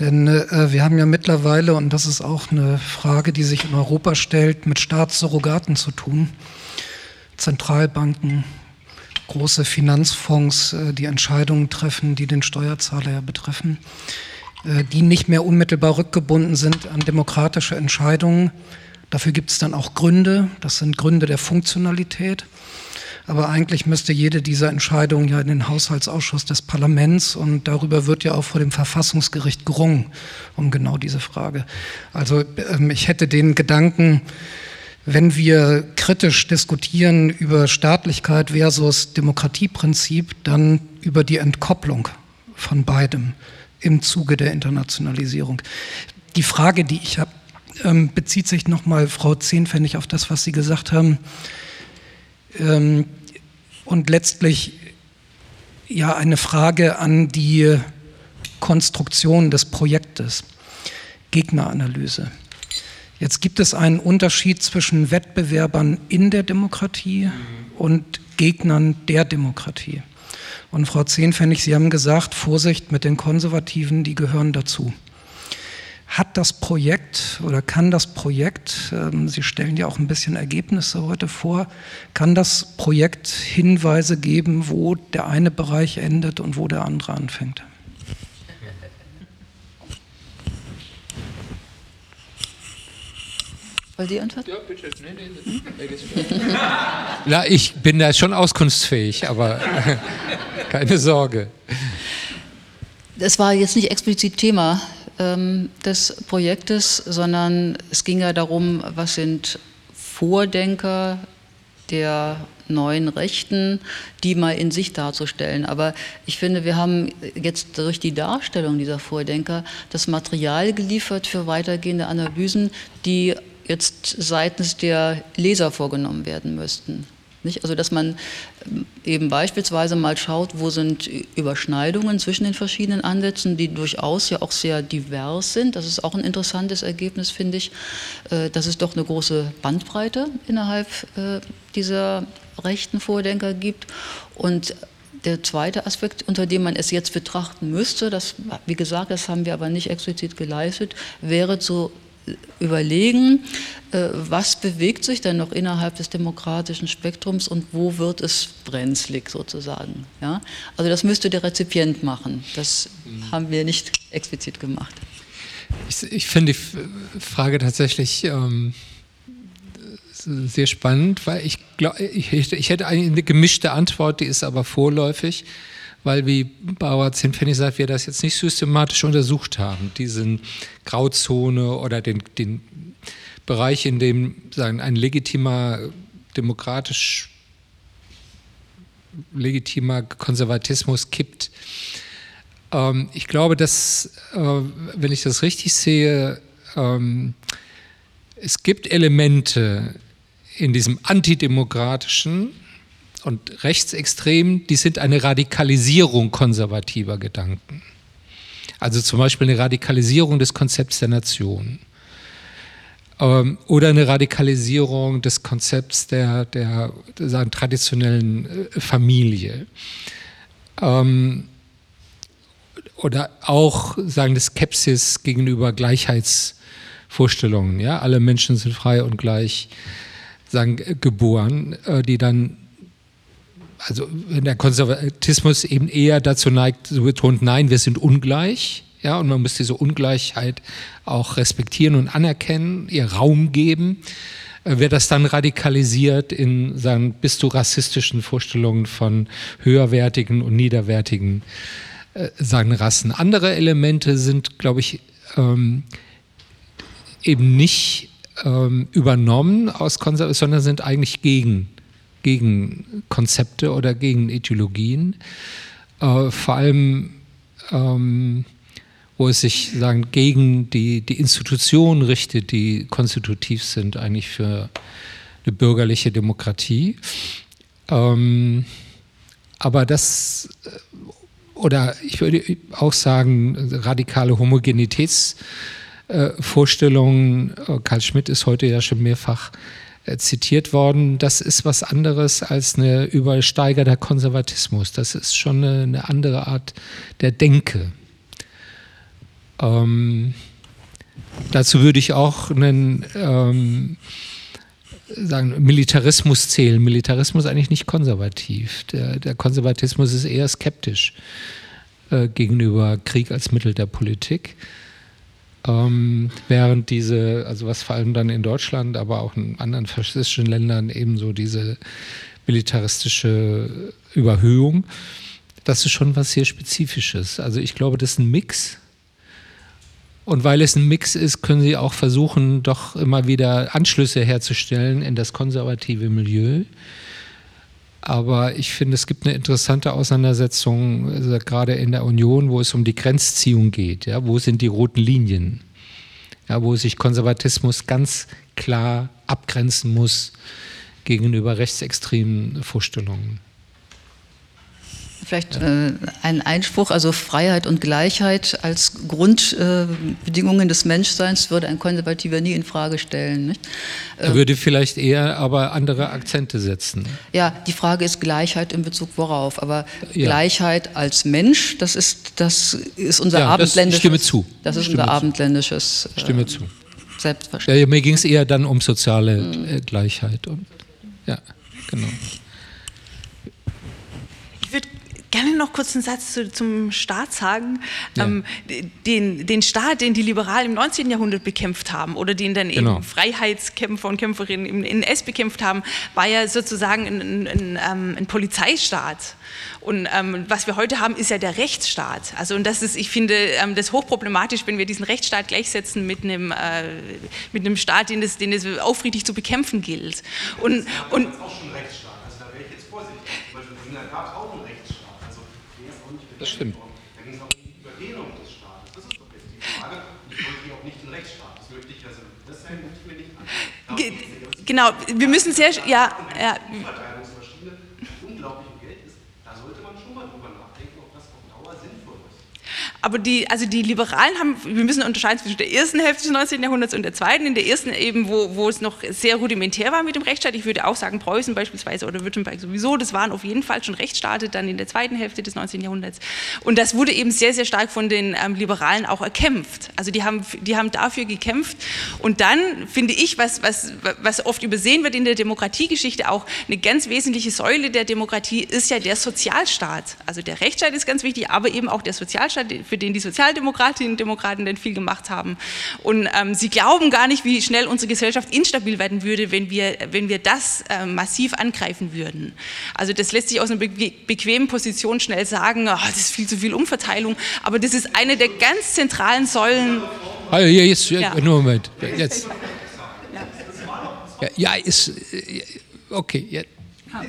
Speaker 6: Denn äh, wir haben ja mittlerweile, und das ist auch eine Frage, die sich in Europa stellt, mit Staatssurrogaten zu tun. Zentralbanken, große Finanzfonds, äh, die Entscheidungen treffen, die den Steuerzahler ja betreffen, äh, die nicht mehr unmittelbar rückgebunden sind an demokratische Entscheidungen. Dafür gibt es dann auch Gründe, das sind Gründe der Funktionalität. Aber eigentlich müsste jede dieser Entscheidungen ja in den Haushaltsausschuss des Parlaments und darüber wird ja auch vor dem Verfassungsgericht gerungen, um genau diese Frage. Also ähm, ich hätte den Gedanken, wenn wir kritisch diskutieren über Staatlichkeit versus Demokratieprinzip, dann über die Entkopplung von beidem im Zuge der Internationalisierung. Die Frage, die ich habe, ähm, bezieht sich nochmal, Frau Zehnpfennig, auf das, was Sie gesagt haben. Ähm, und letztlich ja eine Frage an die Konstruktion des Projektes, Gegneranalyse. Jetzt gibt es einen Unterschied zwischen Wettbewerbern in der Demokratie und Gegnern der Demokratie. Und Frau Zehnpfennig, Sie haben gesagt, Vorsicht mit den Konservativen, die gehören dazu. Hat das Projekt oder kann das Projekt, ähm, Sie stellen ja auch ein bisschen Ergebnisse heute vor, kann das Projekt Hinweise geben, wo der eine Bereich endet und wo der andere anfängt?
Speaker 1: Weil die Antwort? Ja, bitte. Nee, nee. Na, ich bin da schon auskunftsfähig, aber keine Sorge.
Speaker 4: Das war jetzt nicht explizit Thema ähm, des Projektes, sondern es ging ja darum, was sind Vordenker der neuen Rechten, die mal in sich darzustellen. Aber ich finde, wir haben jetzt durch die Darstellung dieser Vordenker das Material geliefert für weitergehende Analysen, die jetzt seitens der Leser vorgenommen werden müssten. Nicht? Also dass man ähm, eben beispielsweise mal schaut, wo sind Überschneidungen zwischen den verschiedenen Ansätzen, die durchaus ja auch sehr divers sind. Das ist auch ein interessantes Ergebnis, finde ich, äh, dass es doch eine große Bandbreite innerhalb äh, dieser rechten Vordenker gibt. Und der zweite Aspekt, unter dem man es jetzt betrachten müsste, das, wie gesagt, das haben wir aber nicht explizit geleistet, wäre zu überlegen, äh, was bewegt sich denn noch innerhalb des demokratischen Spektrums und wo wird es brenzlig sozusagen. Ja? Also das müsste der Rezipient machen. Das mhm. haben wir nicht explizit gemacht.
Speaker 1: Ich, ich finde die Frage tatsächlich ähm, sehr spannend, weil ich, glaub, ich, ich hätte eine gemischte Antwort, die ist aber vorläufig weil, wie Bauer Zinpfennig sagt, wir das jetzt nicht systematisch untersucht haben, diesen Grauzone oder den, den Bereich, in dem sagen, ein legitimer, demokratisch legitimer Konservatismus kippt. Ähm, ich glaube, dass, äh, wenn ich das richtig sehe, ähm, es gibt Elemente in diesem antidemokratischen, und rechtsextrem, die sind eine Radikalisierung konservativer Gedanken. Also zum Beispiel eine Radikalisierung des Konzepts der Nation ähm, oder eine Radikalisierung des Konzepts der, der, der traditionellen äh, Familie. Ähm, oder auch sagen, das Skepsis gegenüber Gleichheitsvorstellungen. Ja, alle Menschen sind frei und gleich sagen, geboren, äh, die dann also wenn der Konservatismus eben eher dazu neigt, so betont, nein, wir sind ungleich, ja, und man muss diese Ungleichheit auch respektieren und anerkennen, ihr Raum geben. Äh, wird das dann radikalisiert in sagen, bis zu rassistischen Vorstellungen von höherwertigen und niederwertigen äh, sagen Rassen. Andere Elemente sind, glaube ich, ähm, eben nicht ähm, übernommen aus Konservatismus, sondern sind eigentlich gegen, gegen Konzepte oder gegen Ideologien. Äh, vor allem ähm, wo es sich sagen, gegen die, die Institutionen richtet, die konstitutiv sind eigentlich für eine bürgerliche Demokratie. Ähm, aber das, äh, oder ich würde auch sagen, radikale Homogenitätsvorstellungen, äh, Karl Schmidt ist heute ja schon mehrfach äh, zitiert worden, das ist was anderes als eine übersteigerter Konservatismus. Das ist schon eine, eine andere Art der Denke. Ähm, dazu würde ich auch einen ähm, sagen, Militarismus zählen. Militarismus ist eigentlich nicht konservativ. Der, der Konservatismus ist eher skeptisch äh, gegenüber Krieg als Mittel der Politik. Ähm, während diese, also was vor allem dann in Deutschland, aber auch in anderen faschistischen Ländern ebenso diese militaristische Überhöhung, das ist schon was sehr Spezifisches. Also ich glaube, das ist ein Mix und weil es ein Mix ist, können sie auch versuchen, doch immer wieder Anschlüsse herzustellen in das konservative Milieu. Aber ich finde, es gibt eine interessante Auseinandersetzung, also gerade in der Union, wo es um die Grenzziehung geht. Ja, wo sind die roten Linien? Ja, wo sich Konservatismus ganz klar abgrenzen muss gegenüber rechtsextremen Vorstellungen.
Speaker 4: Vielleicht äh, ein Einspruch, also Freiheit und Gleichheit als Grundbedingungen äh, des Menschseins würde ein Konservativer nie in Frage stellen. Nicht?
Speaker 1: Er äh, würde vielleicht eher aber andere Akzente setzen.
Speaker 4: Ja, die Frage ist Gleichheit in Bezug worauf, aber ja. Gleichheit als Mensch, das ist, das ist unser ja, abendländisches.
Speaker 1: stimme zu.
Speaker 4: Das ist
Speaker 1: stimme
Speaker 4: unser zu. abendländisches.
Speaker 1: Stimme äh, zu. Selbstverständlich. Ja, mir ging es eher dann um soziale mhm. Gleichheit und ja, genau
Speaker 3: gerne noch kurz einen Satz zu, zum Staat sagen. Ja. Ähm, den, den Staat, den die Liberalen im 19. Jahrhundert bekämpft haben oder den dann genau. eben Freiheitskämpfer und Kämpferinnen im NS bekämpft haben, war ja sozusagen ein, ein, ein, ähm, ein Polizeistaat. Und ähm, was wir heute haben, ist ja der Rechtsstaat. Also und das ist, ich finde, ähm, das hochproblematisch, wenn wir diesen Rechtsstaat gleichsetzen mit einem, äh, mit einem Staat, den es, den es aufrichtig zu bekämpfen gilt. Und, und, auch schon Rechtsstaat. Also da wäre ich jetzt vorsichtig. Zum Beispiel England gab es auch einen Rechtsstaat.
Speaker 1: Das stimmt.
Speaker 5: Da ging es auch um die Überdehnung des Staates. Das ist doch jetzt die Frage. Ich wollte hier auch nicht einen Rechtsstaat. Das möchte ich ja so. Das möchte ich mir nicht an. Ge
Speaker 3: genau, wir müssen sehr. Ja, ja. Aber die, also die Liberalen haben, wir müssen unterscheiden zwischen der ersten Hälfte des 19. Jahrhunderts und der zweiten. In der ersten eben, wo, wo es noch sehr rudimentär war mit dem Rechtsstaat. Ich würde auch sagen, Preußen beispielsweise oder Württemberg sowieso, das waren auf jeden Fall schon Rechtsstaate dann in der zweiten Hälfte des 19. Jahrhunderts. Und das wurde eben sehr, sehr stark von den ähm, Liberalen auch erkämpft. Also die haben, die haben dafür gekämpft. Und dann finde ich, was, was, was oft übersehen wird in der Demokratiegeschichte, auch eine ganz wesentliche Säule der Demokratie ist ja der Sozialstaat. Also der Rechtsstaat ist ganz wichtig, aber eben auch der Sozialstaat, für den die Sozialdemokratinnen und Demokraten denn viel gemacht haben. Und ähm, sie glauben gar nicht, wie schnell unsere Gesellschaft instabil werden würde, wenn wir, wenn wir das äh, massiv angreifen würden. Also das lässt sich aus einer be bequemen Position schnell sagen, oh, das ist viel zu viel Umverteilung, aber das ist eine der ganz zentralen Säulen.
Speaker 1: Also jetzt, ja. nur Moment, jetzt. Ja, ja ist, äh, okay, jetzt.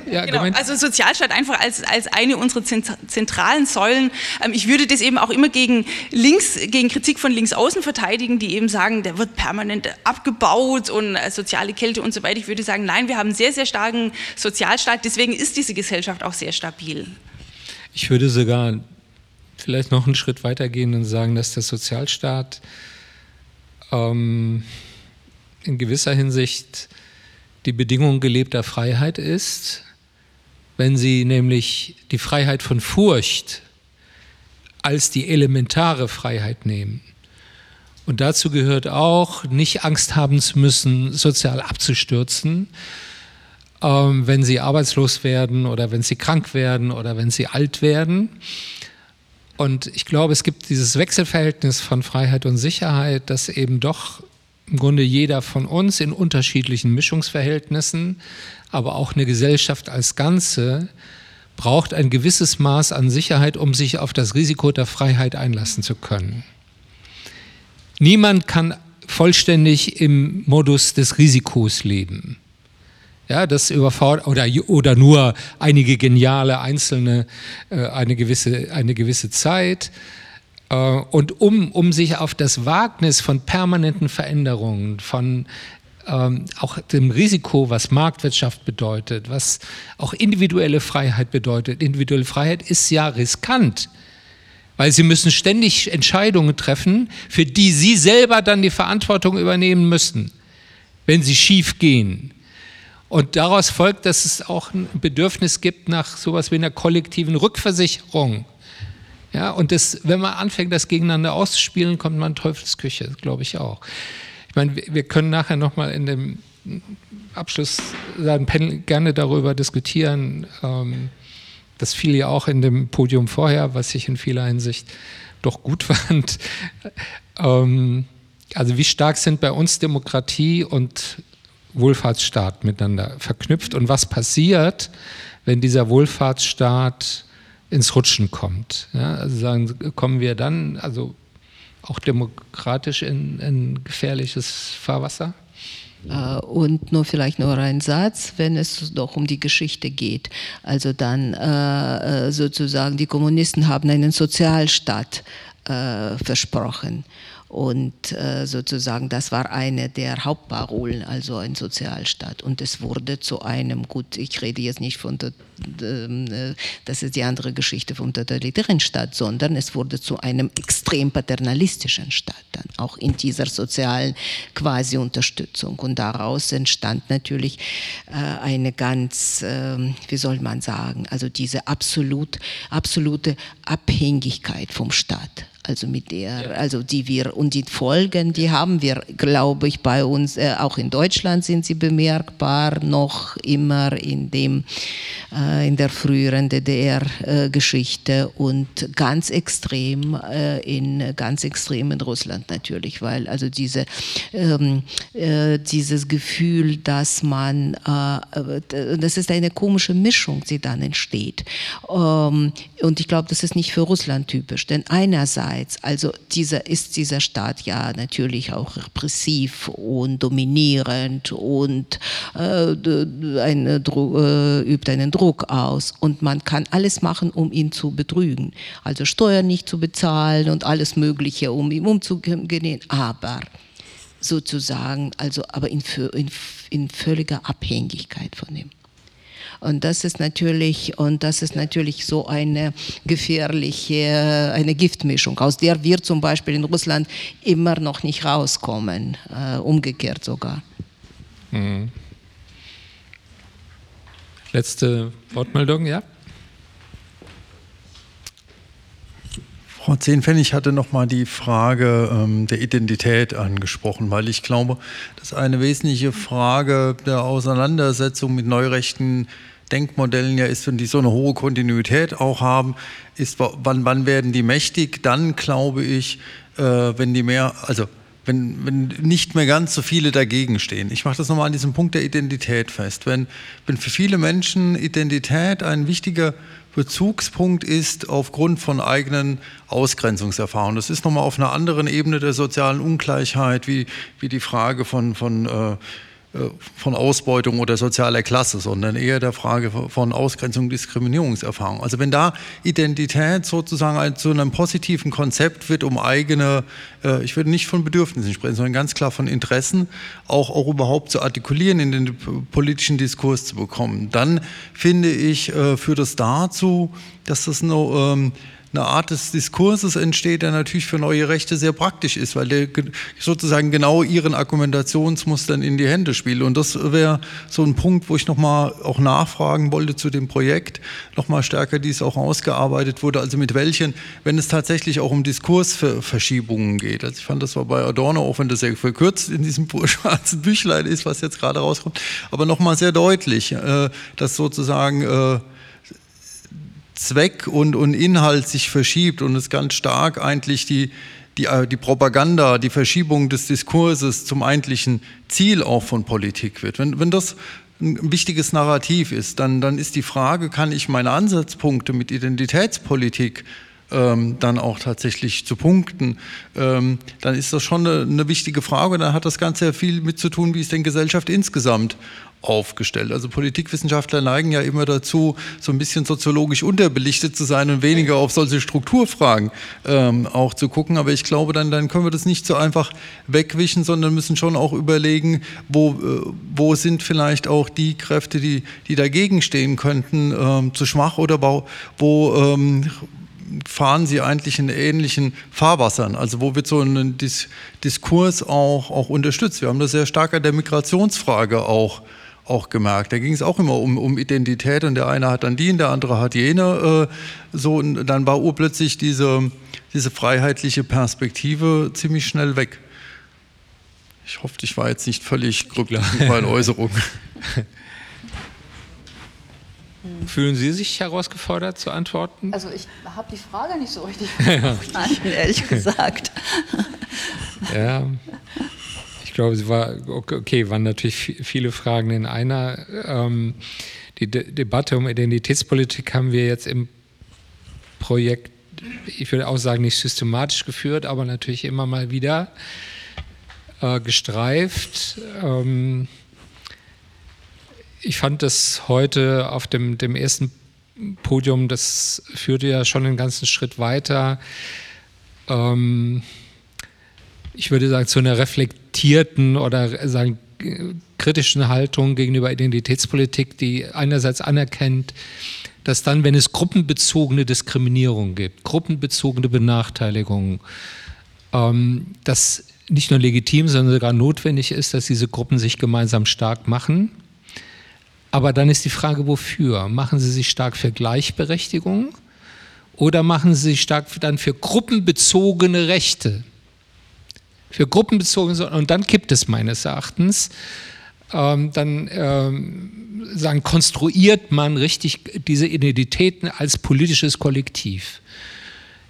Speaker 3: Ja, genau. Also Sozialstaat einfach als, als eine unserer zentralen Säulen. Ähm, ich würde das eben auch immer gegen links, gegen Kritik von links außen verteidigen, die eben sagen, der wird permanent abgebaut und äh, soziale Kälte und so weiter. Ich würde sagen, nein, wir haben einen sehr, sehr starken Sozialstaat. Deswegen ist diese Gesellschaft auch sehr stabil.
Speaker 1: Ich würde sogar vielleicht noch einen Schritt weiter gehen und sagen, dass der Sozialstaat ähm, in gewisser Hinsicht die Bedingung gelebter Freiheit ist, wenn sie nämlich die Freiheit von Furcht als die elementare Freiheit nehmen. Und dazu gehört auch, nicht Angst haben zu müssen, sozial abzustürzen, ähm, wenn sie arbeitslos werden oder wenn sie krank werden oder wenn sie alt werden. Und ich glaube, es gibt dieses Wechselverhältnis von Freiheit und Sicherheit, dass eben doch im Grunde jeder von uns in unterschiedlichen Mischungsverhältnissen, aber auch eine Gesellschaft als Ganze braucht ein gewisses Maß an Sicherheit, um sich auf das Risiko der Freiheit einlassen zu können. Niemand kann vollständig im Modus des Risikos leben. Ja, das überfordert oder, oder nur einige geniale Einzelne äh, eine, gewisse, eine gewisse Zeit. Äh, und um, um sich auf das Wagnis von permanenten Veränderungen, von ähm, auch dem Risiko, was Marktwirtschaft bedeutet, was auch individuelle Freiheit bedeutet. Individuelle Freiheit ist ja riskant, weil sie müssen ständig Entscheidungen treffen, für die sie selber dann die Verantwortung übernehmen müssen, wenn sie schief gehen. Und daraus folgt, dass es auch ein Bedürfnis gibt nach sowas wie einer kollektiven Rückversicherung. Ja, und das, wenn man anfängt, das gegeneinander auszuspielen, kommt man in Teufelsküche, glaube ich auch. Ich meine, wir können nachher nochmal in dem Abschluss Panel gerne darüber diskutieren. Ähm, das fiel ja auch in dem Podium vorher, was ich in vieler Hinsicht doch gut fand. Ähm, also wie stark sind bei uns Demokratie und Wohlfahrtsstaat miteinander verknüpft und was passiert, wenn dieser Wohlfahrtsstaat ins Rutschen kommt. Ja, also sagen, kommen wir dann, also auch demokratisch in, in gefährliches Fahrwasser?
Speaker 2: Äh, und nur vielleicht nur ein Satz, wenn es doch um die Geschichte geht. Also dann äh, äh sozusagen, die Kommunisten haben einen Sozialstaat versprochen. Und äh, sozusagen, das war eine der Hauptparolen, also ein Sozialstaat. Und es wurde zu einem, gut, ich rede jetzt nicht von, der, äh, das ist die andere Geschichte vom totalitären Staat, sondern es wurde zu einem extrem paternalistischen Staat, dann auch in dieser sozialen quasi Unterstützung. Und daraus entstand natürlich äh, eine ganz, ähm, wie soll man sagen, also diese absolut, absolute Abhängigkeit vom Staat also mit der, also die wir und die Folgen, die haben wir, glaube ich, bei uns, äh, auch in Deutschland sind sie bemerkbar, noch immer in dem, äh, in der früheren DDR-Geschichte äh, und ganz extrem äh, in ganz extrem in Russland natürlich, weil also diese ähm, äh, dieses Gefühl, dass man, äh, das ist eine komische Mischung, die dann entsteht. Ähm, und ich glaube, das ist nicht für Russland typisch, denn einerseits einerseits, also dieser, ist dieser Staat ja natürlich auch repressiv und dominierend und äh, eine, äh, übt einen Druck aus und man kann alles machen, um ihn zu betrügen. Also Steuern nicht zu bezahlen und alles Mögliche, um ihm umzugehen, aber sozusagen, also aber in, in, in völliger Abhängigkeit von ihm. Und das ist natürlich, und das ist natürlich so eine gefährliche, eine Giftmischung, aus der wir zum Beispiel in Russland immer noch nicht rauskommen, äh, umgekehrt sogar. Mhm.
Speaker 1: Letzte Wortmeldung, ja?
Speaker 7: Frau Zehnpfennig hatte nochmal die Frage ähm, der Identität angesprochen, weil ich glaube, dass eine wesentliche Frage der Auseinandersetzung mit neurechten Denkmodellen ja ist, wenn die so eine hohe Kontinuität auch haben, ist, wann, wann werden die mächtig? Dann glaube ich, äh, wenn die mehr, also wenn, wenn nicht mehr ganz so viele dagegen stehen. Ich mache das nochmal an diesem Punkt der Identität fest. Wenn, wenn für viele Menschen Identität ein wichtiger Bezugspunkt ist aufgrund von eigenen Ausgrenzungserfahrungen. Das ist nochmal auf einer anderen Ebene der sozialen Ungleichheit, wie, wie die Frage von, von äh, von Ausbeutung oder sozialer Klasse, sondern eher der Frage von Ausgrenzung, Diskriminierungserfahrung. Also wenn da Identität sozusagen zu einem positiven Konzept wird, um eigene, äh, ich würde nicht von Bedürfnissen sprechen, sondern ganz klar von Interessen, auch, auch überhaupt zu artikulieren, in den politischen Diskurs zu bekommen, dann finde ich, äh, führt das dazu, dass das nur, ähm, eine Art des Diskurses entsteht, der natürlich für neue Rechte sehr praktisch ist, weil der sozusagen genau ihren Argumentationsmustern in die Hände spielt. Und das wäre so ein Punkt, wo ich nochmal auch nachfragen wollte zu dem Projekt, nochmal stärker dies auch ausgearbeitet wurde, also mit welchen, wenn es tatsächlich auch um Diskursverschiebungen geht. Also ich fand, das war bei Adorno, auch wenn das sehr verkürzt in diesem schwarzen Büchlein ist, was jetzt gerade rauskommt, aber nochmal sehr deutlich, äh, dass sozusagen äh, Zweck und, und Inhalt sich verschiebt und es ganz stark eigentlich die, die, äh, die Propaganda, die Verschiebung des Diskurses zum eigentlichen Ziel auch von Politik wird. Wenn, wenn das ein wichtiges Narrativ ist, dann, dann ist die Frage, kann ich meine Ansatzpunkte mit Identitätspolitik ähm, dann auch tatsächlich zu punkten, ähm, dann ist das schon eine, eine wichtige Frage. Dann hat das Ganze ja viel mit zu tun, wie ist denn Gesellschaft insgesamt aufgestellt. Also Politikwissenschaftler neigen ja immer dazu, so ein bisschen soziologisch unterbelichtet zu sein und weniger auf solche Strukturfragen ähm, auch zu gucken. Aber ich glaube, dann, dann können wir das nicht so einfach wegwischen, sondern müssen schon auch überlegen, wo, äh, wo sind vielleicht auch die Kräfte, die, die dagegen stehen könnten, ähm, zu schwach oder wo, ähm, fahren sie eigentlich in ähnlichen Fahrwassern, also wo wird so ein Dis Diskurs auch, auch unterstützt. Wir haben das sehr stark an der Migrationsfrage auch auch gemerkt. Da ging es auch immer um, um Identität und der eine hat dann die und der andere hat jene. Äh, so, und dann war urplötzlich diese, diese freiheitliche Perspektive ziemlich schnell weg. Ich hoffe, ich war jetzt nicht völlig glücklich mit meinen Äußerungen.
Speaker 1: Fühlen Sie sich herausgefordert zu antworten?
Speaker 4: Also ich habe die Frage nicht so richtig verstanden, ehrlich gesagt.
Speaker 1: ja, ich glaube, es war okay, waren natürlich viele Fragen in einer. Ähm, die De Debatte um Identitätspolitik haben wir jetzt im Projekt, ich würde auch sagen, nicht systematisch geführt, aber natürlich immer mal wieder äh, gestreift. Ähm, ich fand das heute auf dem, dem ersten Podium, das führte ja schon einen ganzen Schritt weiter. Ähm, ich würde sagen, zu einer reflektierten oder sagen, kritischen Haltung gegenüber Identitätspolitik, die einerseits anerkennt, dass dann, wenn es gruppenbezogene Diskriminierung gibt, gruppenbezogene Benachteiligungen, ähm, das nicht nur legitim, sondern sogar notwendig ist, dass diese Gruppen sich gemeinsam stark machen aber dann ist die Frage, wofür? Machen Sie sich stark für Gleichberechtigung oder machen Sie sich stark dann für gruppenbezogene Rechte? Für gruppenbezogene, und dann gibt es meines Erachtens, ähm, dann ähm, sagen, konstruiert man richtig diese Identitäten als politisches Kollektiv.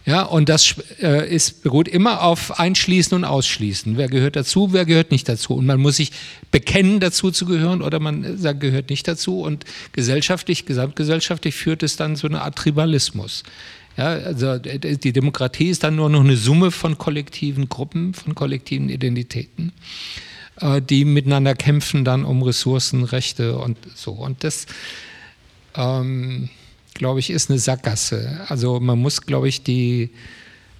Speaker 1: Ja, und das äh, ist, beruht immer auf Einschließen und Ausschließen. Wer gehört dazu, wer gehört nicht dazu. Und man muss sich bekennen, dazu zu gehören, oder man äh, sagt, gehört nicht dazu. Und gesellschaftlich, gesamtgesellschaftlich führt es dann zu einer Art Tribalismus. Ja, also die Demokratie ist dann nur noch eine Summe von kollektiven Gruppen, von kollektiven Identitäten, äh, die miteinander kämpfen dann um Ressourcen, Rechte und so. Und das ähm, glaube ich, ist eine Sackgasse. Also man muss, glaube ich, die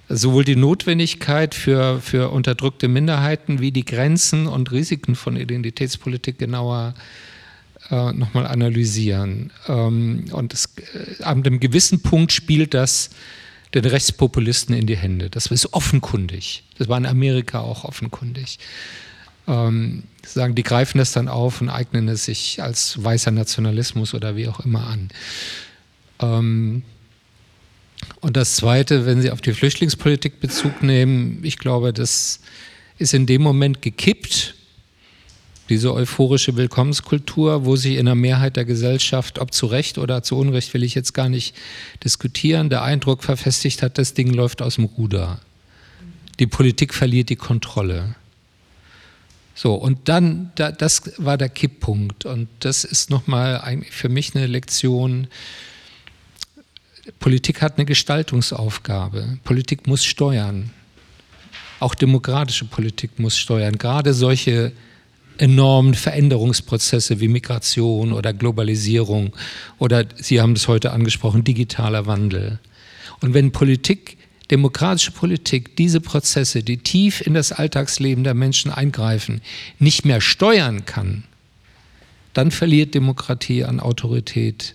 Speaker 1: sowohl die Notwendigkeit für, für unterdrückte Minderheiten wie die Grenzen und Risiken von Identitätspolitik genauer äh, nochmal analysieren. Ähm, und es, äh, an einem gewissen Punkt spielt das den Rechtspopulisten in die Hände. Das ist offenkundig. Das war in Amerika auch offenkundig. Ähm, sagen, die greifen das dann auf und eignen es sich als weißer Nationalismus oder wie auch immer an. Ähm, und das Zweite, wenn Sie auf die Flüchtlingspolitik Bezug nehmen, ich glaube, das ist in dem Moment gekippt, diese euphorische Willkommenskultur, wo sich in der Mehrheit der Gesellschaft, ob zu Recht oder zu Unrecht, will ich jetzt gar nicht diskutieren, der Eindruck verfestigt hat, das Ding läuft aus dem Ruder. Die Politik verliert die Kontrolle. So, und dann, das war der Kipppunkt. Und das ist nochmal für mich eine Lektion, Politik hat eine Gestaltungsaufgabe. Politik muss steuern. Auch demokratische Politik muss steuern. Gerade solche enormen Veränderungsprozesse wie Migration oder Globalisierung oder Sie haben das heute angesprochen, digitaler Wandel. Und wenn Politik, demokratische Politik diese Prozesse, die tief in das Alltagsleben der Menschen eingreifen, nicht mehr steuern kann, dann verliert Demokratie an Autorität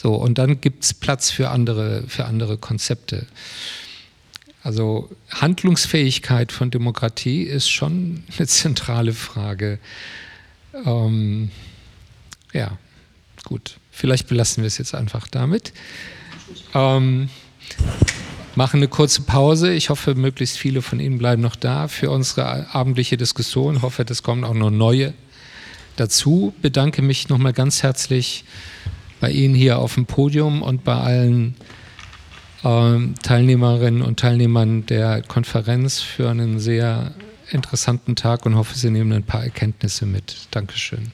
Speaker 1: So, und dann gibt es Platz für andere, für andere Konzepte. Also Handlungsfähigkeit von Demokratie ist schon eine zentrale Frage. Ähm, ja, gut. Vielleicht belassen wir es jetzt einfach damit. Ähm, machen eine kurze Pause. Ich hoffe, möglichst viele von Ihnen bleiben noch da für unsere abendliche Diskussion. Ich hoffe, es kommen auch noch neue dazu. Bedanke mich nochmal ganz herzlich bei Ihnen hier auf dem Podium und bei allen ähm, Teilnehmerinnen und Teilnehmern der Konferenz für einen sehr interessanten Tag und hoffe, Sie nehmen ein paar Erkenntnisse mit. Dankeschön.